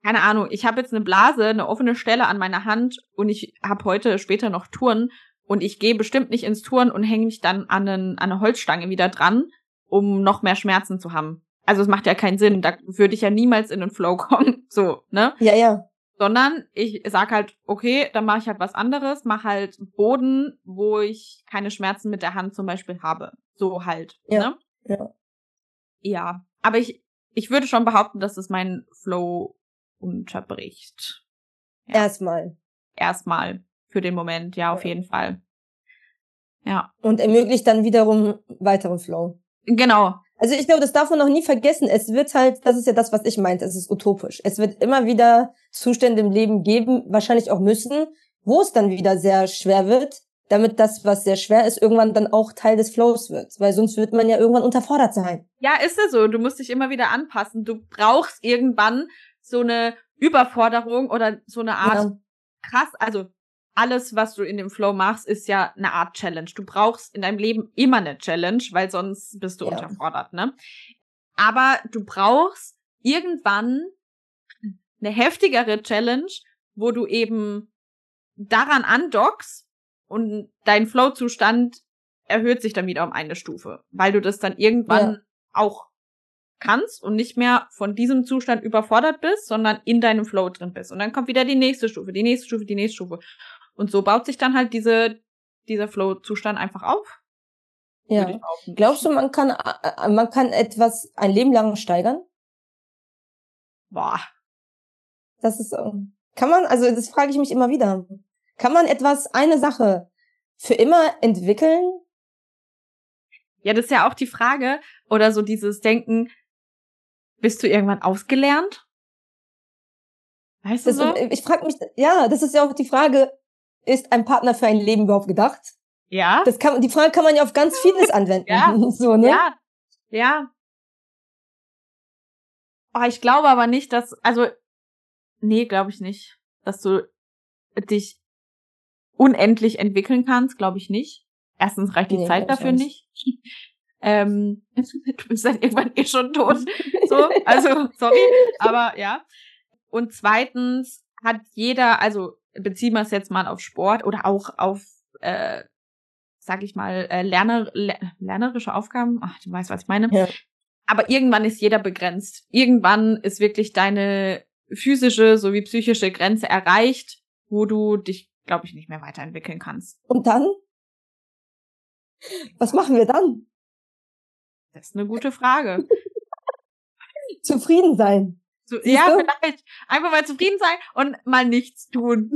keine Ahnung, ich habe jetzt eine Blase, eine offene Stelle an meiner Hand und ich habe heute später noch Touren und ich gehe bestimmt nicht ins Touren und hänge mich dann an, einen, an eine Holzstange wieder dran, um noch mehr Schmerzen zu haben. Also es macht ja keinen Sinn, da würde ich ja niemals in den Flow (laughs) kommen, so, ne? Ja, ja sondern ich sag halt, okay, dann mache ich halt was anderes, mach halt Boden, wo ich keine Schmerzen mit der Hand zum Beispiel habe. So halt. Ja. Ne? Ja. Ja. Aber ich, ich würde schon behaupten, dass es meinen Flow unterbricht. Ja. Erstmal. Erstmal. Für den Moment, ja, auf ja. jeden Fall. Ja. Und ermöglicht dann wiederum weiteren Flow. Genau, also ich glaube, das darf man noch nie vergessen. Es wird halt, das ist ja das, was ich meinte, es ist utopisch. Es wird immer wieder Zustände im Leben geben, wahrscheinlich auch müssen, wo es dann wieder sehr schwer wird, damit das, was sehr schwer ist, irgendwann dann auch Teil des Flows wird. Weil sonst wird man ja irgendwann unterfordert sein. Ja, ist ja so. Du musst dich immer wieder anpassen. Du brauchst irgendwann so eine Überforderung oder so eine Art ja. krass, also alles, was du in dem Flow machst, ist ja eine Art Challenge. Du brauchst in deinem Leben immer eine Challenge, weil sonst bist du ja. unterfordert, ne? Aber du brauchst irgendwann eine heftigere Challenge, wo du eben daran andockst und dein Flow-Zustand erhöht sich dann wieder um eine Stufe, weil du das dann irgendwann ja. auch kannst und nicht mehr von diesem Zustand überfordert bist, sondern in deinem Flow drin bist. Und dann kommt wieder die nächste Stufe, die nächste Stufe, die nächste Stufe. Und so baut sich dann halt diese, dieser Flow-Zustand einfach auf. Ja. Glaubst du, man kann, äh, man kann etwas ein Leben lang steigern? Boah. Das ist, kann man, also das frage ich mich immer wieder. Kann man etwas, eine Sache für immer entwickeln? Ja, das ist ja auch die Frage, oder so dieses Denken, bist du irgendwann ausgelernt? Weißt du das, so? Ich frage mich, ja, das ist ja auch die Frage, ist ein Partner für ein Leben überhaupt gedacht? Ja. Das kann, die Frage kann man ja auf ganz (laughs) vieles anwenden. ja. (laughs) So, ne? Ja. Ja. Oh, ich glaube aber nicht, dass, also, nee, glaube ich nicht, dass du dich unendlich entwickeln kannst, glaube ich nicht. Erstens reicht die nee, Zeit dafür nicht. (laughs) ähm, (laughs) du bist dann irgendwann eh schon tot. So, also, sorry, aber ja. Und zweitens hat jeder, also beziehen wir es jetzt mal auf Sport oder auch auf, äh, sag ich mal, äh, lerner, lernerische Aufgaben. Ach, du weißt, was ich meine. Ja. Aber irgendwann ist jeder begrenzt. Irgendwann ist wirklich deine physische sowie psychische Grenze erreicht, wo du dich, glaube ich, nicht mehr weiterentwickeln kannst. Und dann? Was machen wir dann? Das ist eine gute Frage. (laughs) Zufrieden sein. So, ja, vielleicht. Einfach mal zufrieden sein und mal nichts tun. (laughs)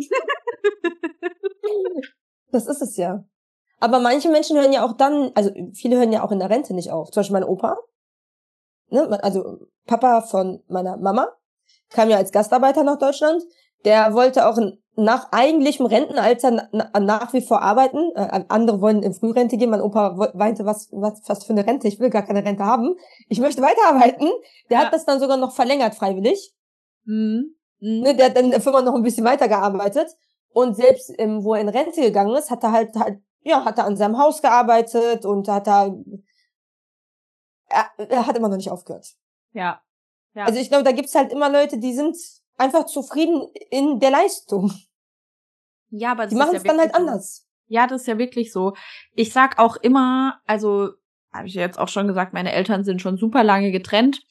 das ist es ja. Aber manche Menschen hören ja auch dann, also viele hören ja auch in der Rente nicht auf. Zum Beispiel mein Opa, ne, also Papa von meiner Mama, kam ja als Gastarbeiter nach Deutschland. Der wollte auch ein nach eigentlichem Rentenalter na, nach wie vor arbeiten. Äh, andere wollen in Frührente gehen. Mein Opa weinte, was, was, was für eine Rente? Ich will gar keine Rente haben. Ich möchte weiterarbeiten. Der ja. hat das dann sogar noch verlängert, freiwillig. Mhm. Mhm. Ne, der hat dann in der Firma noch ein bisschen weitergearbeitet. Und selbst ähm, wo er in Rente gegangen ist, hat er halt, halt ja, hat er an seinem Haus gearbeitet und hat da, er, er hat immer noch nicht aufgehört. Ja. ja. Also ich glaube, da gibt's halt immer Leute, die sind einfach zufrieden in der Leistung. Ja, aber die machen es ja dann halt anders. Ja, das ist ja wirklich so. Ich sag auch immer, also habe ich jetzt auch schon gesagt, meine Eltern sind schon super lange getrennt.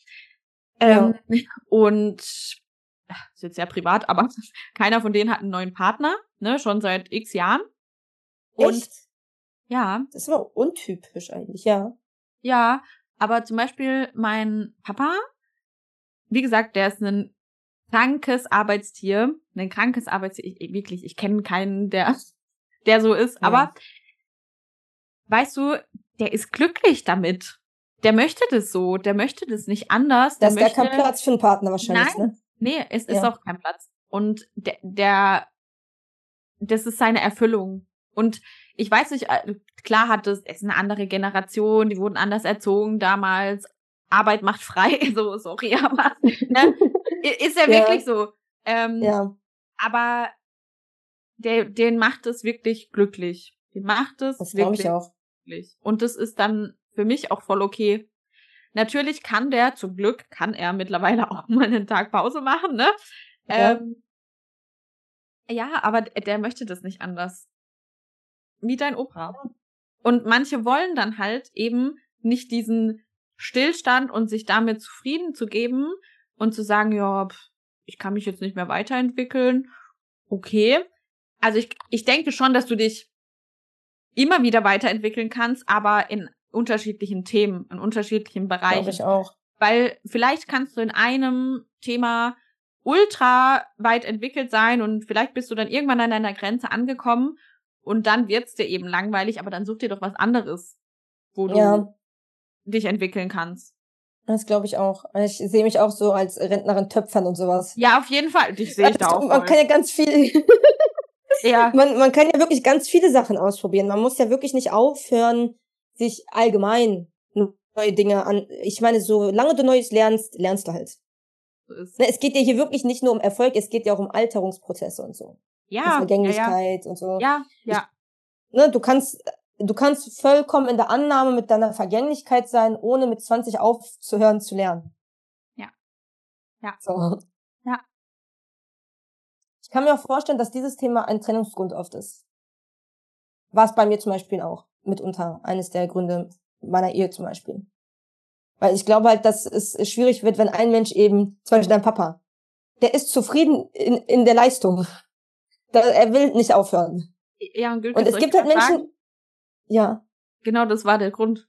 Ähm, ja. Und ist jetzt sehr privat, aber (laughs) keiner von denen hat einen neuen Partner, ne, schon seit x Jahren. Und Echt? ja. Das ist aber untypisch eigentlich, ja. Ja, aber zum Beispiel mein Papa, wie gesagt, der ist ein krankes Arbeitstier, ein krankes Arbeitstier, ich, wirklich, ich kenne keinen, der, (laughs) der so ist, ja. aber weißt du, der ist glücklich damit. Der möchte das so, der möchte das nicht anders. Da ist gar kein Platz für einen Partner wahrscheinlich, Nein, ne? Nee, es ja. ist auch kein Platz. Und der, der, das ist seine Erfüllung. Und ich weiß nicht, äh, klar hat es, es ist eine andere Generation, die wurden anders erzogen damals. Arbeit macht frei, (laughs) so, sorry, (laughs) aber ne, ist ja, ja wirklich so. Ähm, ja. Aber der, den macht es wirklich glücklich. Den macht es das wirklich ich auch. glücklich. Und das ist dann für mich auch voll okay. Natürlich kann der, zum Glück, kann er mittlerweile (laughs) auch mal einen Tag Pause machen, ne? Ja, ähm, ja aber der möchte das nicht anders. Wie dein Opa. Und manche wollen dann halt eben nicht diesen Stillstand und sich damit zufrieden zu geben und zu sagen, ja, ich kann mich jetzt nicht mehr weiterentwickeln. Okay. Also ich, ich denke schon, dass du dich immer wieder weiterentwickeln kannst, aber in unterschiedlichen Themen, in unterschiedlichen Bereichen. Glaube ich auch. Weil vielleicht kannst du in einem Thema ultra weit entwickelt sein und vielleicht bist du dann irgendwann an deiner Grenze angekommen und dann wird's dir eben langweilig, aber dann such dir doch was anderes, wo du ja. Dich entwickeln kannst. Das glaube ich auch. Ich sehe mich auch so als Rentnerin Töpfern und sowas. Ja, auf jeden Fall. Dich sehe ich da auch. Man voll. kann ja ganz viel. (laughs) ja. Man, man kann ja wirklich ganz viele Sachen ausprobieren. Man muss ja wirklich nicht aufhören, sich allgemein neue Dinge an. Ich meine, solange du Neues lernst, lernst du halt. Ne, es geht ja hier wirklich nicht nur um Erfolg, es geht ja auch um Alterungsprozesse und so. Ja. Vergänglichkeit ja, ja. und so. Ja, ja. Ich, ne, du kannst, du kannst vollkommen in der Annahme mit deiner Vergänglichkeit sein, ohne mit 20 aufzuhören zu lernen. Ja. Ja. So. Ja. Ich kann mir auch vorstellen, dass dieses Thema ein Trennungsgrund oft ist. War es bei mir zum Beispiel auch mitunter eines der Gründe meiner Ehe zum Beispiel. Weil ich glaube halt, dass es schwierig wird, wenn ein Mensch eben, zum Beispiel dein Papa, der ist zufrieden in, in der Leistung. Er will nicht aufhören. Ja, und, und es gibt halt Menschen, sagen? Ja. Genau, das war der Grund.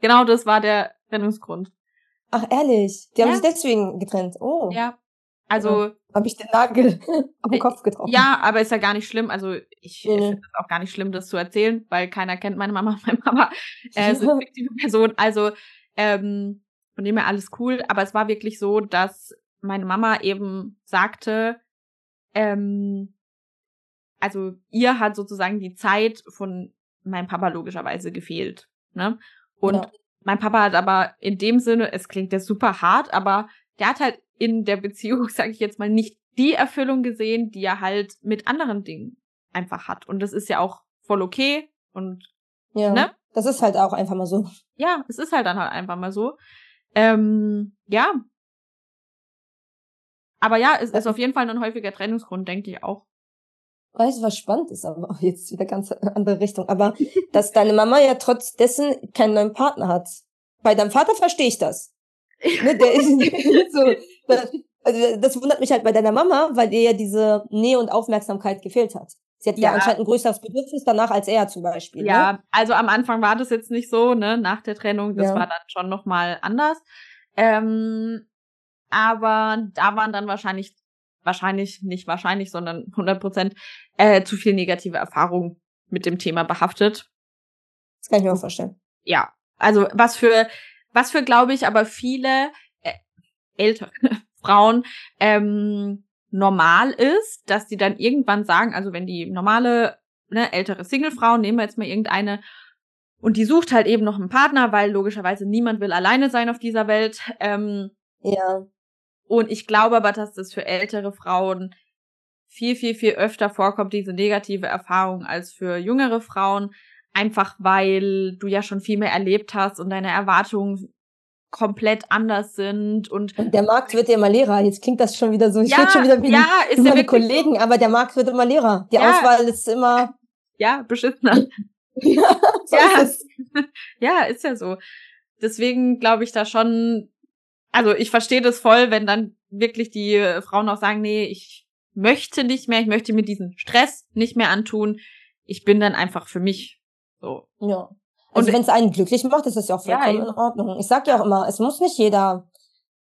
Genau, das war der Trennungsgrund. Ach, ehrlich? Die ja. haben sich deswegen getrennt. Oh. Ja. Also. Ja. Habe ich den Nagel (laughs) auf den Kopf getroffen. Ja, aber ist ja gar nicht schlimm. Also ich mhm. finde es auch gar nicht schlimm, das zu erzählen, weil keiner kennt meine Mama (laughs) meine Mama. Äh, ist eine fiktive Person. Also ähm, von dem her alles cool. Aber es war wirklich so, dass meine Mama eben sagte, ähm, also ihr hat sozusagen die Zeit von meinem Papa logischerweise gefehlt. Ne? Und ja. mein Papa hat aber in dem Sinne, es klingt jetzt super hart, aber der hat halt in der Beziehung, (laughs) sage ich jetzt mal, nicht die Erfüllung gesehen, die er halt mit anderen Dingen einfach hat. Und das ist ja auch voll okay und ja, ne? Das ist halt auch einfach mal so. Ja, es ist halt dann halt einfach mal so. Ähm, ja. Aber ja, es ist auf jeden Fall ein häufiger Trennungsgrund, denke ich auch. Weißt du, was spannend ist, aber (laughs) jetzt wieder ganz andere Richtung. Aber (laughs) dass deine Mama ja trotz dessen keinen neuen Partner hat. Bei deinem Vater verstehe ich das. ne, der ist (laughs) so, also das wundert mich halt bei deiner Mama, weil ihr ja diese Nähe und Aufmerksamkeit gefehlt hat. Sie hat ja, ja anscheinend ein größeres Bedürfnis danach als er zum Beispiel. Ja, ne? also am Anfang war das jetzt nicht so, ne, nach der Trennung, das ja. war dann schon nochmal anders. Ähm, aber da waren dann wahrscheinlich, wahrscheinlich, nicht wahrscheinlich, sondern 100 Prozent, äh, zu viel negative Erfahrungen mit dem Thema behaftet. Das kann ich mir auch vorstellen. Ja, also was für, was für, glaube ich, aber viele äh, ältere (laughs) Frauen ähm, normal ist, dass die dann irgendwann sagen, also wenn die normale, ne, ältere Singlefrau, nehmen wir jetzt mal irgendeine, und die sucht halt eben noch einen Partner, weil logischerweise niemand will alleine sein auf dieser Welt. Ähm, ja. Und ich glaube aber, dass das für ältere Frauen viel, viel, viel öfter vorkommt, diese negative Erfahrung, als für jüngere Frauen. Einfach weil du ja schon viel mehr erlebt hast und deine Erwartungen komplett anders sind und, und der Markt wird ja immer leerer. Jetzt klingt das schon wieder so. Ich ja, rede schon wieder wie, ja, ist meine Kollegen, so. aber der Markt wird immer leerer. Die ja. Auswahl ist immer ja beschissener. (laughs) ja, so ja. Ist (laughs) ja, ist ja so. Deswegen glaube ich da schon. Also ich verstehe das voll, wenn dann wirklich die Frauen auch sagen, nee, ich möchte nicht mehr, ich möchte mir diesen Stress nicht mehr antun. Ich bin dann einfach für mich so. Ja. Also wenn es einen glücklich macht, ist das ja auch vollkommen ja, in Ordnung. Ich sag ja auch immer, es muss nicht jeder.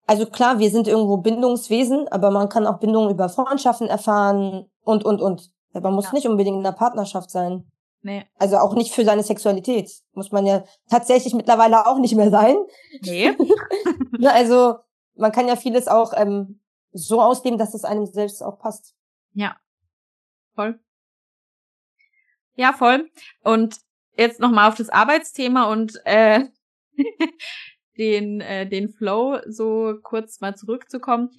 Also klar, wir sind irgendwo Bindungswesen, aber man kann auch Bindungen über Freundschaften erfahren und und und. Man muss ja. nicht unbedingt in einer Partnerschaft sein. Nee. Also auch nicht für seine Sexualität. Muss man ja tatsächlich mittlerweile auch nicht mehr sein. Nee. (laughs) Ne, also man kann ja vieles auch ähm, so ausleben, dass es einem selbst auch passt. Ja. Voll. Ja, voll. Und jetzt nochmal auf das Arbeitsthema und äh, (laughs) den, äh, den Flow so kurz mal zurückzukommen.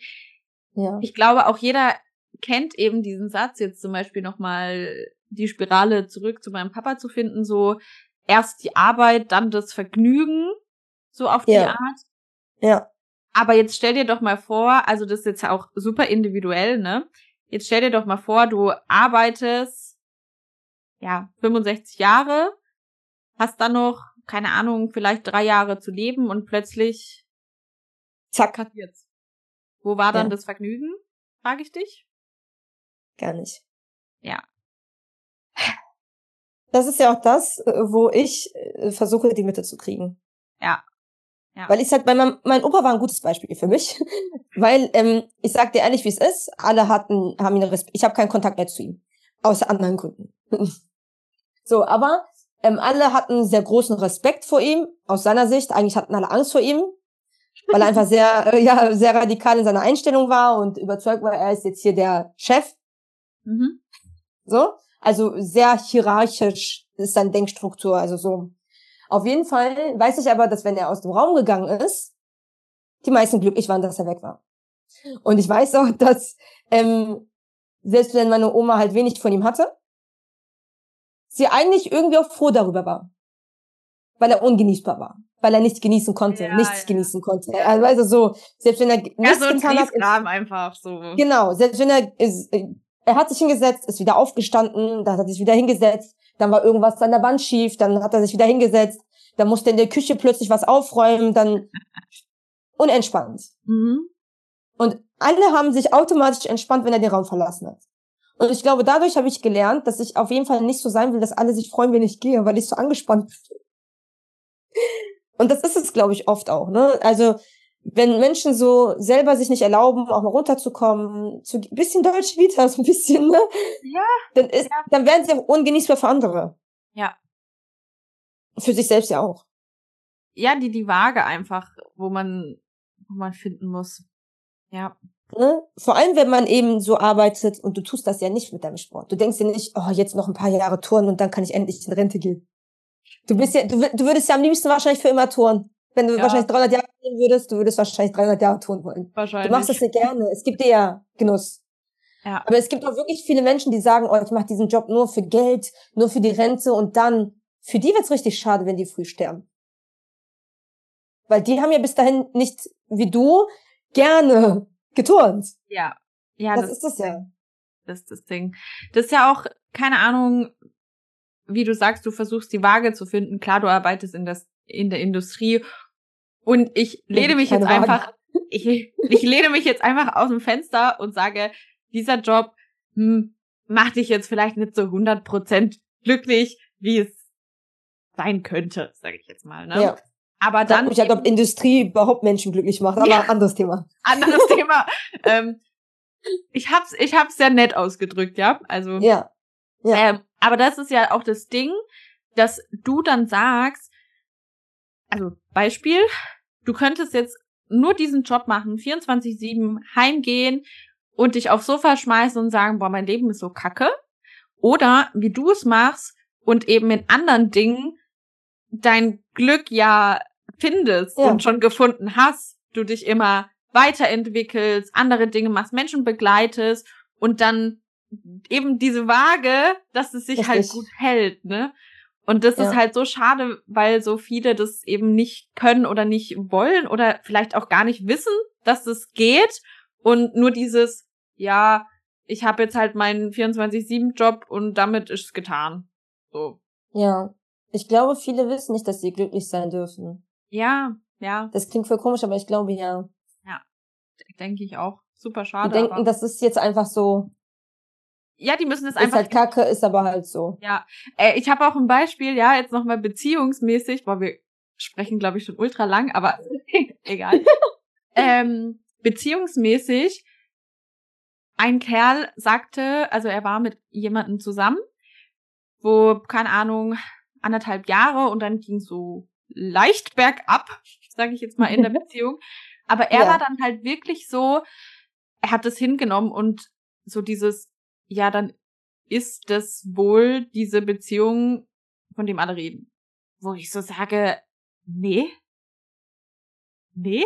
Ja. Ich glaube, auch jeder kennt eben diesen Satz, jetzt zum Beispiel nochmal die Spirale zurück zu meinem Papa zu finden, so erst die Arbeit, dann das Vergnügen, so auf die ja. Art. Ja. Aber jetzt stell dir doch mal vor, also das ist jetzt auch super individuell, ne? Jetzt stell dir doch mal vor, du arbeitest ja 65 Jahre hast dann noch, keine Ahnung, vielleicht drei Jahre zu leben und plötzlich zack passiert's. Wo war dann ja. das Vergnügen? Frage ich dich. Gar nicht. Ja. Das ist ja auch das, äh, wo ich äh, versuche, die Mitte zu kriegen. Ja. ja. Weil ich sag, mein, mein Opa war ein gutes Beispiel für mich, (laughs) weil ähm, ich sag dir ehrlich, wie es ist. Alle hatten, haben ihn Respekt. Ich habe keinen Kontakt mehr zu ihm, außer anderen Kunden. (laughs) so, aber ähm, alle hatten sehr großen Respekt vor ihm, aus seiner Sicht. Eigentlich hatten alle Angst vor ihm, weil er einfach (laughs) sehr, äh, ja, sehr radikal in seiner Einstellung war und überzeugt war, er ist jetzt hier der Chef. Mhm. So. Also sehr hierarchisch ist seine Denkstruktur, also so. Auf jeden Fall weiß ich aber, dass wenn er aus dem Raum gegangen ist, die meisten glücklich waren, dass er weg war. Und ich weiß auch, dass ähm, selbst wenn meine Oma halt wenig von ihm hatte, sie eigentlich irgendwie auch froh darüber war. Weil er ungenießbar war. Weil er nichts genießen konnte, ja, nichts ja. genießen konnte. Also, also so, selbst wenn er nichts ja, so ein getan hat. Einfach so. Genau, selbst wenn er, ist, er hat sich hingesetzt, ist wieder aufgestanden, dann hat er sich wieder hingesetzt, dann war irgendwas an der Wand schief, dann hat er sich wieder hingesetzt, dann musste in der Küche plötzlich was aufräumen, dann unentspannt. Mhm. Und alle haben sich automatisch entspannt, wenn er den Raum verlassen hat. Und ich glaube, dadurch habe ich gelernt, dass ich auf jeden Fall nicht so sein will, dass alle sich freuen, wenn ich gehe, weil ich so angespannt bin. Und das ist es, glaube ich, oft auch. Ne? Also wenn Menschen so selber sich nicht erlauben, auch mal runterzukommen, zu ein bisschen Deutsch wieder, (laughs) so ein bisschen, ne? Ja. Dann ist, ja. dann werden sie auch ungenießbar für andere. Ja. Für sich selbst ja auch. Ja, die, die Waage einfach, wo man, wo man finden muss. Ja. Ne? Vor allem, wenn man eben so arbeitet und du tust das ja nicht mit deinem Sport. Du denkst dir nicht, oh, jetzt noch ein paar Jahre touren und dann kann ich endlich in Rente gehen. Du bist ja, du, du würdest ja am liebsten wahrscheinlich für immer touren. Wenn du ja. wahrscheinlich 300 Jahre gehen würdest, du würdest wahrscheinlich 300 Jahre touren wollen. Wahrscheinlich. Du machst das nicht gerne. Es gibt dir ja Genuss. Ja. Aber es gibt auch wirklich viele Menschen, die sagen, oh, ich mache diesen Job nur für Geld, nur für die Rente und dann, für die wird's richtig schade, wenn die früh sterben. Weil die haben ja bis dahin nicht, wie du, gerne geturnt. Ja. Ja, das, das ist das ja. Das ist das Ding. Das ist ja auch, keine Ahnung, wie du sagst, du versuchst die Waage zu finden. Klar, du arbeitest in, das, in der Industrie. Und ich lehne mich jetzt einfach, ich, ich lehne mich jetzt einfach aus dem Fenster und sage, dieser Job hm, macht dich jetzt vielleicht nicht so 100% glücklich, wie es sein könnte, sage ich jetzt mal. Ne? Ja. Aber dann. Ich halt, ob Industrie überhaupt Menschen glücklich macht, aber ja, anderes Thema. Anderes (laughs) Thema. Ähm, ich hab's, ich hab's sehr nett ausgedrückt, ja. Also. Ja. ja. Ähm, aber das ist ja auch das Ding, dass du dann sagst, also Beispiel, du könntest jetzt nur diesen Job machen, 24-7 heimgehen und dich aufs Sofa schmeißen und sagen, boah, mein Leben ist so kacke. Oder wie du es machst und eben in anderen Dingen dein Glück ja findest ja. und schon gefunden hast, du dich immer weiterentwickelst, andere Dinge machst, Menschen begleitest und dann eben diese Waage, dass es sich halt Richtig. halt gut hält, ne? Und das ja. ist halt so schade, weil so viele das eben nicht können oder nicht wollen oder vielleicht auch gar nicht wissen, dass es geht und nur dieses, ja, ich habe jetzt halt meinen 24-7-Job und damit ist es getan. So. Ja. Ich glaube, viele wissen nicht, dass sie glücklich sein dürfen. Ja, ja. Das klingt voll komisch, aber ich glaube ja. Ja, denke ich auch. Super schade. Die denken, das ist jetzt einfach so. Ja, die müssen es einfach. Ist halt kacke, ist aber halt so. Ja. Äh, ich habe auch ein Beispiel, ja, jetzt nochmal beziehungsmäßig, weil wir sprechen, glaube ich, schon ultra lang, aber (laughs) egal. (laughs) ähm, beziehungsmäßig, ein Kerl sagte, also er war mit jemandem zusammen, wo, keine Ahnung, anderthalb Jahre und dann ging so leicht bergab, sage ich jetzt mal, in der (laughs) Beziehung. Aber er ja. war dann halt wirklich so, er hat es hingenommen und so dieses, ja, dann ist das wohl diese Beziehung, von dem alle reden. Wo ich so sage, nee. Nee?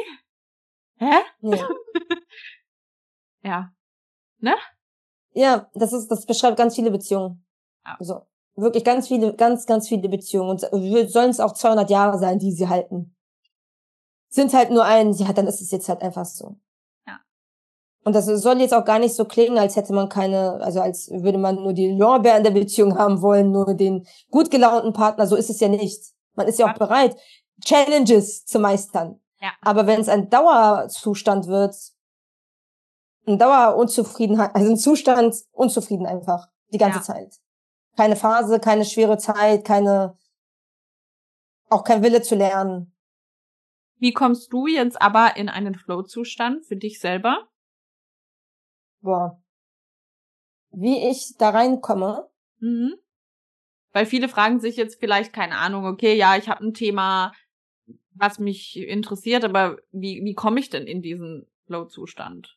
Hä? Nee. (laughs) ja. Ne? Ja, das ist, das beschreibt ganz viele Beziehungen. Ja. Also, wirklich ganz viele, ganz, ganz viele Beziehungen. Und sollen es auch 200 Jahre sein, die sie halten. Sind halt nur ein, ja, dann ist es jetzt halt einfach so. Und das soll jetzt auch gar nicht so klingen, als hätte man keine, also als würde man nur die Lorbeeren der Beziehung haben wollen, nur den gut gelaunten Partner. So ist es ja nicht. Man ist ja auch bereit, Challenges zu meistern. Ja. Aber wenn es ein Dauerzustand wird, ein Dauerunzufriedenheit, also ein Zustand unzufrieden einfach, die ganze ja. Zeit keine Phase, keine schwere Zeit, keine, auch kein Wille zu lernen. Wie kommst du jetzt aber in einen Flow-Zustand für dich selber? Boah. Wie ich da reinkomme? Mhm. Weil viele fragen sich jetzt vielleicht, keine Ahnung, okay, ja, ich habe ein Thema, was mich interessiert, aber wie, wie komme ich denn in diesen Flow-Zustand?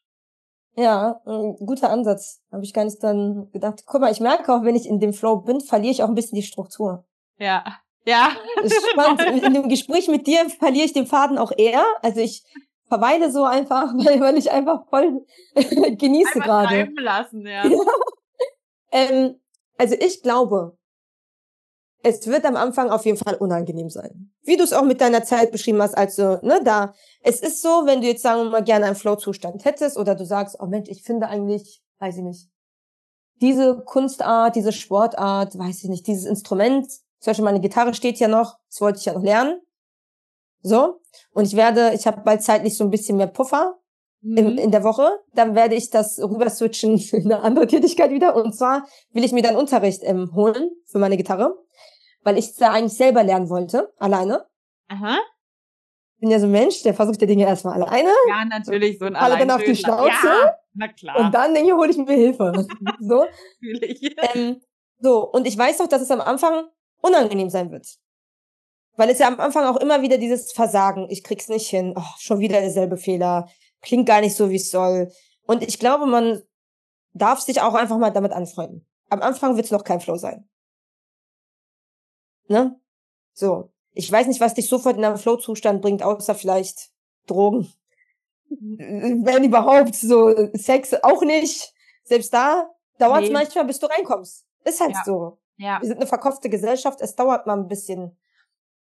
Ja, ein guter Ansatz. Habe ich gar nicht dann gedacht. Guck mal, ich merke auch, wenn ich in dem Flow bin, verliere ich auch ein bisschen die Struktur. Ja. Ja. Ist spannend. (laughs) In dem Gespräch mit dir verliere ich den Faden auch eher. Also ich verweile so einfach, (laughs) weil, weil ich einfach voll (laughs) genieße gerade. lassen, ja. (laughs) ja. Ähm, also ich glaube, es wird am Anfang auf jeden Fall unangenehm sein. Wie du es auch mit deiner Zeit beschrieben hast, also, ne, da, es ist so, wenn du jetzt, sagen wir mal, gerne einen Flow-Zustand hättest oder du sagst, oh Mensch, ich finde eigentlich, weiß ich nicht, diese Kunstart, diese Sportart, weiß ich nicht, dieses Instrument, zum Beispiel meine Gitarre steht ja noch, das wollte ich ja noch lernen. So. Und ich werde, ich habe bald zeitlich so ein bisschen mehr Puffer mhm. in, in der Woche. Dann werde ich das rüber switchen (laughs) für eine andere Tätigkeit wieder. Und zwar will ich mir dann Unterricht ähm, holen für meine Gitarre weil ich da eigentlich selber lernen wollte, alleine. Aha. Bin ja so ein Mensch, der versucht ja Dinge erstmal alleine. Ja, natürlich, so ein Alle dann auf die Schnauze. Ja, na klar. Und dann denke ich, hole ich mir Hilfe. (laughs) so. Natürlich. Ähm, so, und ich weiß doch, dass es am Anfang unangenehm sein wird. Weil es ja am Anfang auch immer wieder dieses Versagen, ich krieg's nicht hin, oh, schon wieder derselbe Fehler, klingt gar nicht so, wie es soll. Und ich glaube, man darf sich auch einfach mal damit anfreunden. Am Anfang wird es noch kein Flow sein. Ne? So. Ich weiß nicht, was dich sofort in einen Flow-Zustand bringt, außer vielleicht Drogen. Wenn überhaupt, so Sex auch nicht. Selbst da dauert es nee. manchmal, bis du reinkommst. Ist halt ja. so. Ja. Wir sind eine verkopfte Gesellschaft, es dauert mal ein bisschen.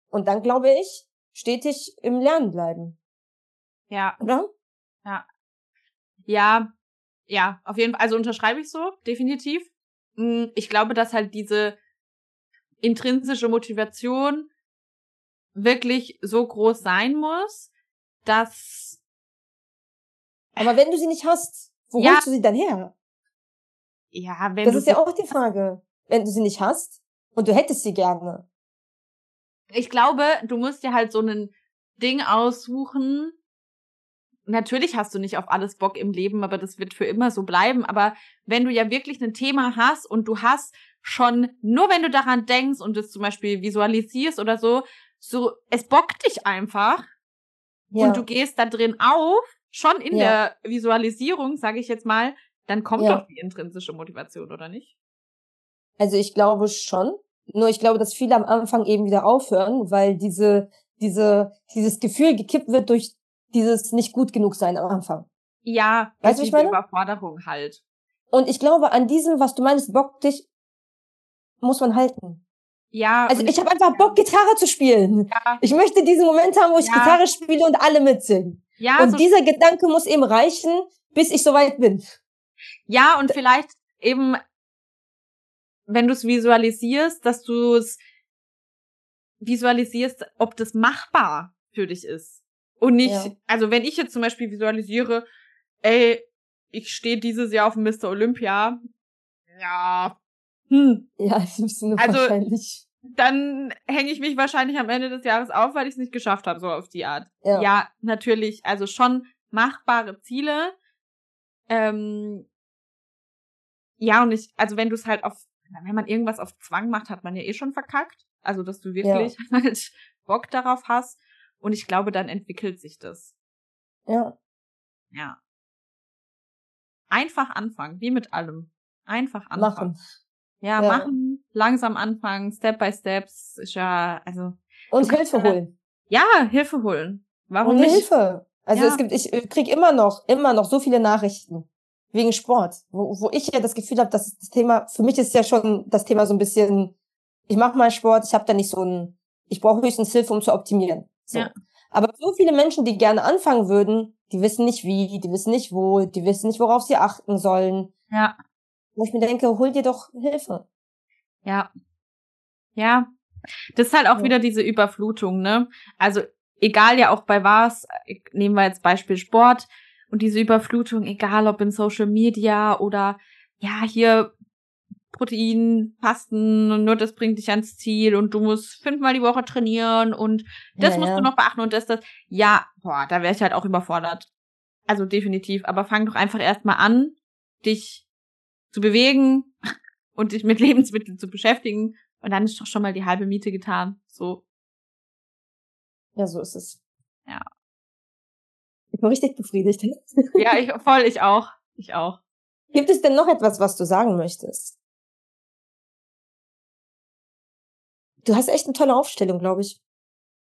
Und dann glaube ich, stetig im Lernen bleiben. Ja. Oder? Ja. Ja, ja, auf jeden Fall. Also unterschreibe ich so, definitiv. Hm, ich glaube, dass halt diese intrinsische Motivation wirklich so groß sein muss, dass. Aber wenn du sie nicht hast, wo ja, holst du sie dann her? Ja, wenn das du ist ja auch die Frage. Wenn du sie nicht hast und du hättest sie gerne. Ich glaube, du musst dir halt so ein Ding aussuchen. Natürlich hast du nicht auf alles Bock im Leben, aber das wird für immer so bleiben. Aber wenn du ja wirklich ein Thema hast und du hast schon, nur wenn du daran denkst und es zum Beispiel visualisierst oder so, so, es bockt dich einfach. Ja. Und du gehst da drin auf, schon in ja. der Visualisierung, sage ich jetzt mal, dann kommt ja. doch die intrinsische Motivation, oder nicht? Also ich glaube schon. Nur ich glaube, dass viele am Anfang eben wieder aufhören, weil diese, diese, dieses Gefühl gekippt wird durch dieses nicht gut genug sein am Anfang. Ja, weißt du, ich meine? Überforderung halt. Und ich glaube, an diesem, was du meinst, Bock dich, muss man halten. Ja. Also ich habe einfach Bock, Gitarre zu spielen. Ja. Ich möchte diesen Moment haben, wo ich ja. Gitarre spiele und alle mitsingen. Ja. Und so dieser Gedanke muss eben reichen, bis ich soweit bin. Ja, und vielleicht eben, wenn du es visualisierst, dass du es visualisierst, ob das machbar für dich ist. Und nicht, ja. also wenn ich jetzt zum Beispiel visualisiere, ey, ich stehe dieses Jahr auf dem Mr. Olympia, ja, hm. Ja, ist ein also, wahrscheinlich. Dann hänge ich mich wahrscheinlich am Ende des Jahres auf, weil ich es nicht geschafft habe, so auf die Art. Ja. ja, natürlich, also schon machbare Ziele. Ähm, ja, und ich, also wenn du es halt auf, wenn man irgendwas auf Zwang macht, hat man ja eh schon verkackt. Also, dass du wirklich ja. (laughs) halt Bock darauf hast. Und ich glaube, dann entwickelt sich das. Ja. Ja. Einfach anfangen, wie mit allem. Einfach anfangen. Machen. Ja, ja, machen, langsam anfangen, Step by Steps, ist ja, also. Und Hilfe holen. Ja, Hilfe holen. Warum Und nicht? Hilfe. Also ja. es gibt, ich krieg immer noch, immer noch so viele Nachrichten wegen Sport, wo, wo ich ja das Gefühl habe, dass das Thema, für mich ist ja schon das Thema so ein bisschen, ich mache mal Sport, ich habe da nicht so ein, ich brauche höchstens Hilfe, um zu optimieren. So. Ja. Aber so viele Menschen, die gerne anfangen würden, die wissen nicht wie, die wissen nicht wo, die wissen nicht, worauf sie achten sollen. Ja. Wo ich mir denke, hol dir doch Hilfe. Ja. Ja. Das ist halt auch ja. wieder diese Überflutung, ne? Also, egal ja auch bei was, nehmen wir jetzt Beispiel Sport und diese Überflutung, egal ob in Social Media oder ja, hier Protein, Fasten und nur das bringt dich ans Ziel und du musst fünfmal die Woche trainieren und das ja, musst ja. du noch beachten und das, das. Ja, boah, da wäre ich halt auch überfordert. Also definitiv. Aber fang doch einfach erstmal an, dich zu bewegen und dich mit (laughs) Lebensmitteln zu beschäftigen. Und dann ist doch schon mal die halbe Miete getan. So. Ja, so ist es. Ja. Ich bin richtig befriedigt. (laughs) ja, ich, voll, ich auch. Ich auch. Gibt es denn noch etwas, was du sagen möchtest? Du hast echt eine tolle Aufstellung, glaube ich.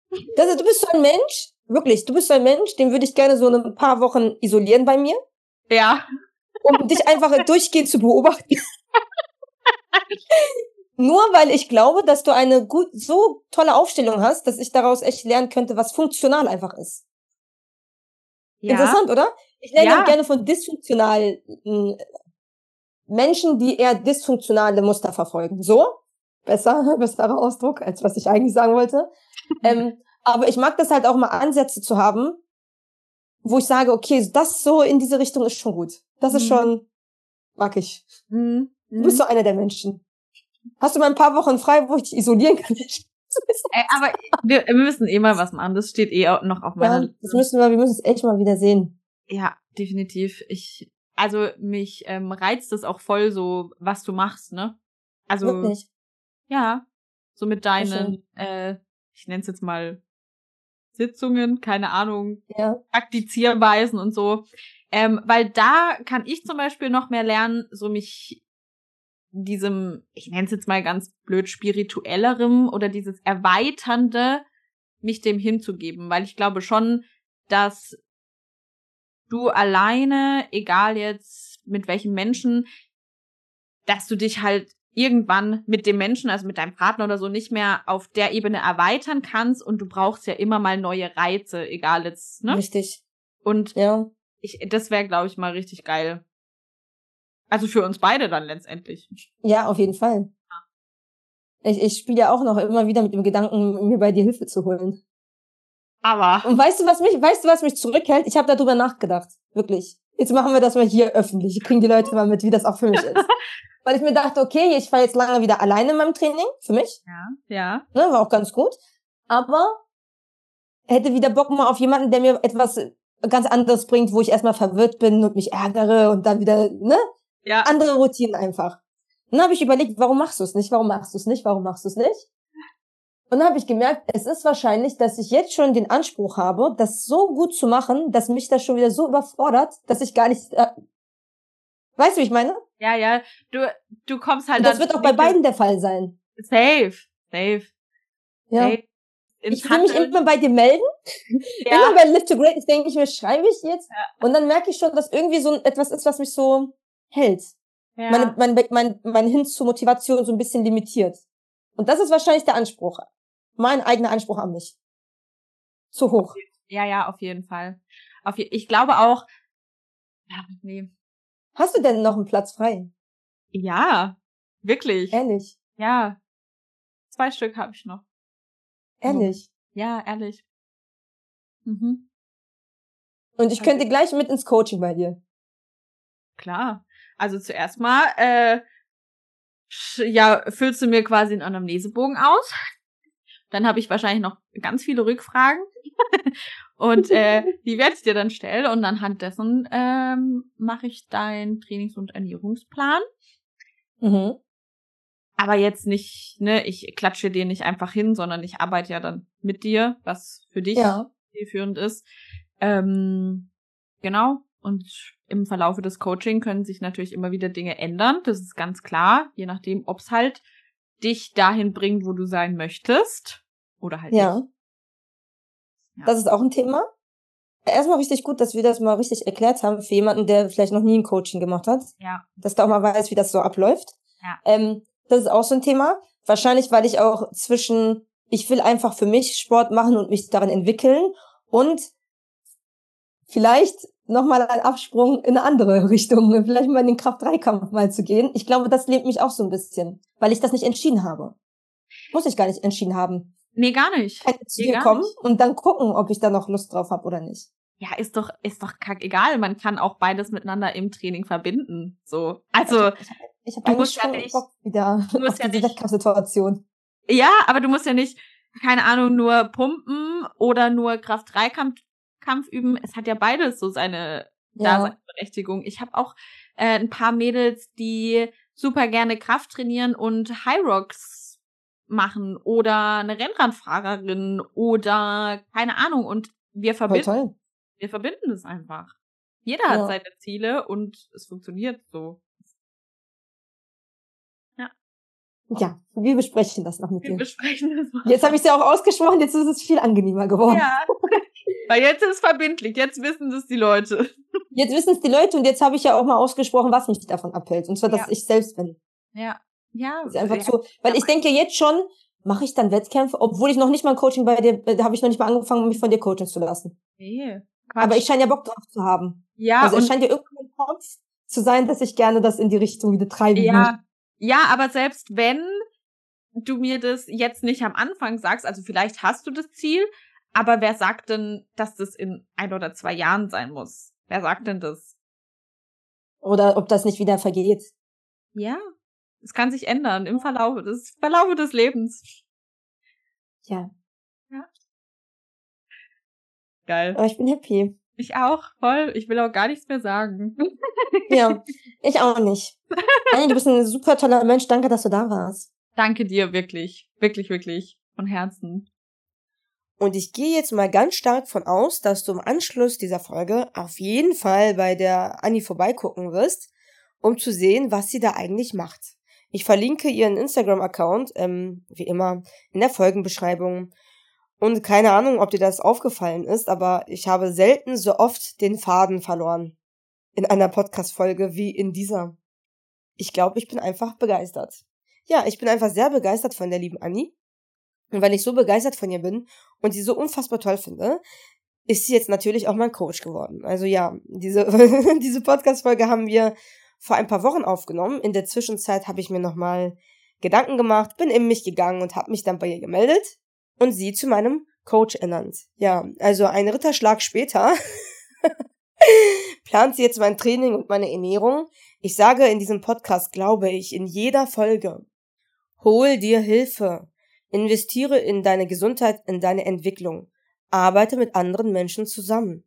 (laughs) Das, du bist so ein Mensch, wirklich, du bist so ein Mensch, den würde ich gerne so ein paar Wochen isolieren bei mir. Ja um dich einfach durchgehend zu beobachten. (laughs) Nur weil ich glaube, dass du eine gut, so tolle Aufstellung hast, dass ich daraus echt lernen könnte, was funktional einfach ist. Ja. Interessant, oder? Ich lerne ja. gerne von dysfunktionalen Menschen, die eher dysfunktionale Muster verfolgen. So? Besser, (laughs) besserer Ausdruck, als was ich eigentlich sagen wollte. (laughs) ähm, aber ich mag das halt auch mal Ansätze zu haben, wo ich sage, okay, das so in diese Richtung ist schon gut. Das ist mhm. schon, mag ich. Mhm. Du bist so einer der Menschen. Hast du mal ein paar Wochen frei, wo ich dich isolieren kann? (laughs) Ey, aber wir, wir müssen eh mal was machen. Das steht eh auch noch auf meiner ja, Das müssen wir, wir müssen es echt mal wieder sehen. Ja, definitiv. Ich, also mich ähm, reizt es auch voll so, was du machst, ne? Also Wirklich? ja, so mit deinen, äh, ich nenne es jetzt mal Sitzungen, keine Ahnung, ja. Praktizierweisen und so. Ähm, weil da kann ich zum Beispiel noch mehr lernen, so mich diesem, ich nenne es jetzt mal ganz blöd, spirituellerem oder dieses Erweiternde, mich dem hinzugeben, weil ich glaube schon, dass du alleine, egal jetzt mit welchen Menschen, dass du dich halt irgendwann mit dem Menschen, also mit deinem Partner oder so, nicht mehr auf der Ebene erweitern kannst und du brauchst ja immer mal neue Reize, egal jetzt, ne? Richtig. Und ja. ich, das wäre, glaube ich, mal richtig geil. Also für uns beide dann letztendlich. Ja, auf jeden Fall. Ich, ich spiele ja auch noch immer wieder mit dem Gedanken, mir bei dir Hilfe zu holen. Aber. Und weißt du, was mich, weißt du, was mich zurückhält? Ich habe darüber nachgedacht. Wirklich. Jetzt machen wir das mal hier öffentlich. Kriegen die Leute mal mit, wie das auch für mich ist. (laughs) weil ich mir dachte, okay, ich war jetzt lange wieder alleine in meinem Training, für mich. Ja, ja. Ne, war auch ganz gut. Aber hätte wieder Bock mal auf jemanden, der mir etwas ganz anderes bringt, wo ich erstmal verwirrt bin und mich ärgere und dann wieder, ne? Ja. Andere Routinen einfach. dann habe ich überlegt, warum machst du es nicht? Warum machst du es nicht? Warum machst du es nicht? Und dann habe ich gemerkt, es ist wahrscheinlich, dass ich jetzt schon den Anspruch habe, das so gut zu machen, dass mich das schon wieder so überfordert, dass ich gar nicht. Äh, weißt du, wie ich meine? Ja, ja. Du, du kommst halt. Und das wird auch bei beiden der Fall sein. Safe, safe. Ja. Safe. Ich will mich immer bei dir melden. (laughs) Ja. Immer bei Live to Greatness denke ich mir, schreibe ich jetzt. Ja. Und dann merke ich schon, dass irgendwie so etwas ist, was mich so hält. Ja. Meine, mein, mein, mein Hin zur Motivation so ein bisschen limitiert. Und das ist wahrscheinlich der Anspruch mein eigener Anspruch an mich. Zu hoch. Ja, ja, auf jeden Fall. Auf je ich glaube auch, ja, nee. Hast du denn noch einen Platz frei? Ja, wirklich. Ehrlich? Ja. Zwei Stück habe ich noch. Ehrlich? Ja, ehrlich. Mhm. Und ich könnte gleich mit ins Coaching bei dir. Klar. Also zuerst mal, äh, ja, füllst du mir quasi einen Anamnesebogen aus. Dann habe ich wahrscheinlich noch ganz viele Rückfragen. (laughs) und äh, (laughs) die werde ich dir dann stellen. Und anhand dessen ähm, mache ich deinen Trainings- und Ernährungsplan. Mhm. Aber jetzt nicht, ne, ich klatsche dir nicht einfach hin, sondern ich arbeite ja dann mit dir, was für dich ja. zielführend ist. Ähm, genau. Und im Verlaufe des Coaching können sich natürlich immer wieder Dinge ändern. Das ist ganz klar, je nachdem, ob's halt dich dahin bringt, wo du sein möchtest. Oder halt ja. nicht. Ja. Das ist auch ein Thema. Erstmal richtig gut, dass wir das mal richtig erklärt haben für jemanden, der vielleicht noch nie ein Coaching gemacht hat. Ja. Dass der auch mal weiß, wie das so abläuft. Ja. Ähm, das ist auch so ein Thema. Wahrscheinlich, weil ich auch zwischen, ich will einfach für mich Sport machen und mich darin entwickeln und vielleicht nochmal ein Absprung in eine andere (laughs) Richtung, vielleicht mal in den Kraft-3-Kampf mal zu gehen. Ich glaube, das lebt mich auch so ein bisschen, weil ich das nicht entschieden habe. Muss ich gar nicht entschieden haben. Nee, gar nicht. Kann zu dir kommen nicht. und dann gucken, ob ich da noch Lust drauf habe oder nicht. Ja, ist doch, ist doch kack egal. Man kann auch beides miteinander im Training verbinden. So. Also, ich habe ich hab, ich hab schon ja nicht, Bock wieder du (laughs) musst ja diese Wettkampfsituation. Ja, aber du musst ja nicht, keine Ahnung, nur pumpen oder nur Kraft-3-Kampf Kampf üben. Es hat ja beides so seine ja. Daseinsberechtigung. Ich habe auch äh, ein paar Mädels, die super gerne Kraft trainieren und High Rocks machen oder eine Rennradfahrerin oder keine Ahnung und wir verbinden wir verbinden es einfach. Jeder ja. hat seine Ziele und es funktioniert so. Ja. Ja, wir besprechen das noch mit wir dir. Wir besprechen das mal. Jetzt habe ich es ja auch ausgesprochen, jetzt ist es viel angenehmer geworden. Ja. (laughs) Weil jetzt ist es verbindlich, jetzt wissen es die Leute. Jetzt wissen es die Leute und jetzt habe ich ja auch mal ausgesprochen, was mich davon abhält. Und zwar, dass ja. ich selbst bin. Ja. Ja. Das ist einfach ja. zu, weil ich denke jetzt schon, mache ich dann Wettkämpfe, obwohl ich noch nicht mal ein Coaching bei dir, da habe ich noch nicht mal angefangen, mich von dir coachen zu lassen. Nee. Quatsch. Aber ich scheine ja Bock drauf zu haben. Ja. Also es scheint ja irgendwie im Kopf zu sein, dass ich gerne das in die Richtung wieder treiben ja. Möchte. Ja, aber selbst wenn du mir das jetzt nicht am Anfang sagst, also vielleicht hast du das Ziel, aber wer sagt denn, dass das in ein oder zwei Jahren sein muss? Wer sagt denn das? Oder ob das nicht wieder vergeht. Ja, es kann sich ändern im Verlaufe des, Verlaufe des Lebens. Ja. Ja. Geil. Aber ich bin happy. Ich auch, voll. Ich will auch gar nichts mehr sagen. (laughs) ja, ich auch nicht. Annie, du bist ein super toller Mensch. Danke, dass du da warst. Danke dir, wirklich. Wirklich, wirklich. Von Herzen. Und ich gehe jetzt mal ganz stark von aus, dass du im Anschluss dieser Folge auf jeden Fall bei der Annie vorbeigucken wirst, um zu sehen, was sie da eigentlich macht. Ich verlinke ihren Instagram-Account, ähm, wie immer, in der Folgenbeschreibung. Und keine Ahnung, ob dir das aufgefallen ist, aber ich habe selten so oft den Faden verloren in einer Podcast-Folge wie in dieser. Ich glaube, ich bin einfach begeistert. Ja, ich bin einfach sehr begeistert von der lieben Annie. Und weil ich so begeistert von ihr bin und sie so unfassbar toll finde, ist sie jetzt natürlich auch mein Coach geworden. Also ja, diese, (laughs) diese Podcast-Folge haben wir vor ein paar Wochen aufgenommen. In der Zwischenzeit habe ich mir nochmal Gedanken gemacht, bin in mich gegangen und habe mich dann bei ihr gemeldet und sie zu meinem Coach ernannt. Ja, also ein Ritterschlag später (laughs) plant sie jetzt mein Training und meine Ernährung. Ich sage in diesem Podcast, glaube ich, in jeder Folge, hol dir Hilfe. Investiere in deine Gesundheit, in deine Entwicklung. Arbeite mit anderen Menschen zusammen.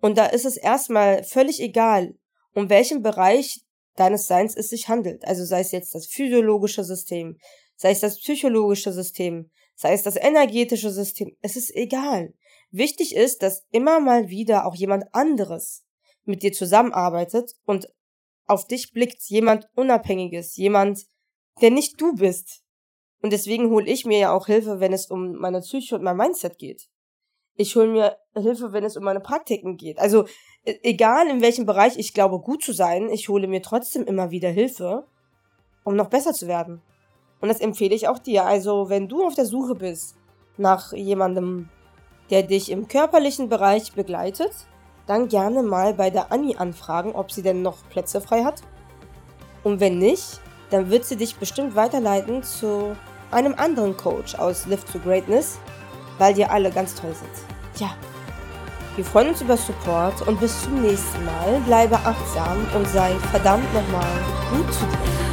Und da ist es erstmal völlig egal, um welchen Bereich deines Seins es sich handelt. Also sei es jetzt das physiologische System, sei es das psychologische System, sei es das energetische System, es ist egal. Wichtig ist, dass immer mal wieder auch jemand anderes mit dir zusammenarbeitet und auf dich blickt, jemand Unabhängiges, jemand, der nicht du bist. Und deswegen hole ich mir ja auch Hilfe, wenn es um meine Psyche und mein Mindset geht. Ich hole mir Hilfe, wenn es um meine Praktiken geht. Also e-, egal in welchem Bereich ich glaube gut zu sein, ich hole mir trotzdem immer wieder Hilfe, um noch besser zu werden. Und das empfehle ich auch dir. Also wenn du auf der Suche bist nach jemandem, der dich im körperlichen Bereich begleitet, dann gerne mal bei der Anni anfragen, ob sie denn noch Plätze frei hat. Und wenn nicht, dann wird sie dich bestimmt weiterleiten zu einem anderen Coach aus Lift to Greatness, weil die alle ganz toll sind. Ja, wir freuen uns über Support und bis zum nächsten Mal. Bleibe achtsam und sei verdammt nochmal gut zu dir.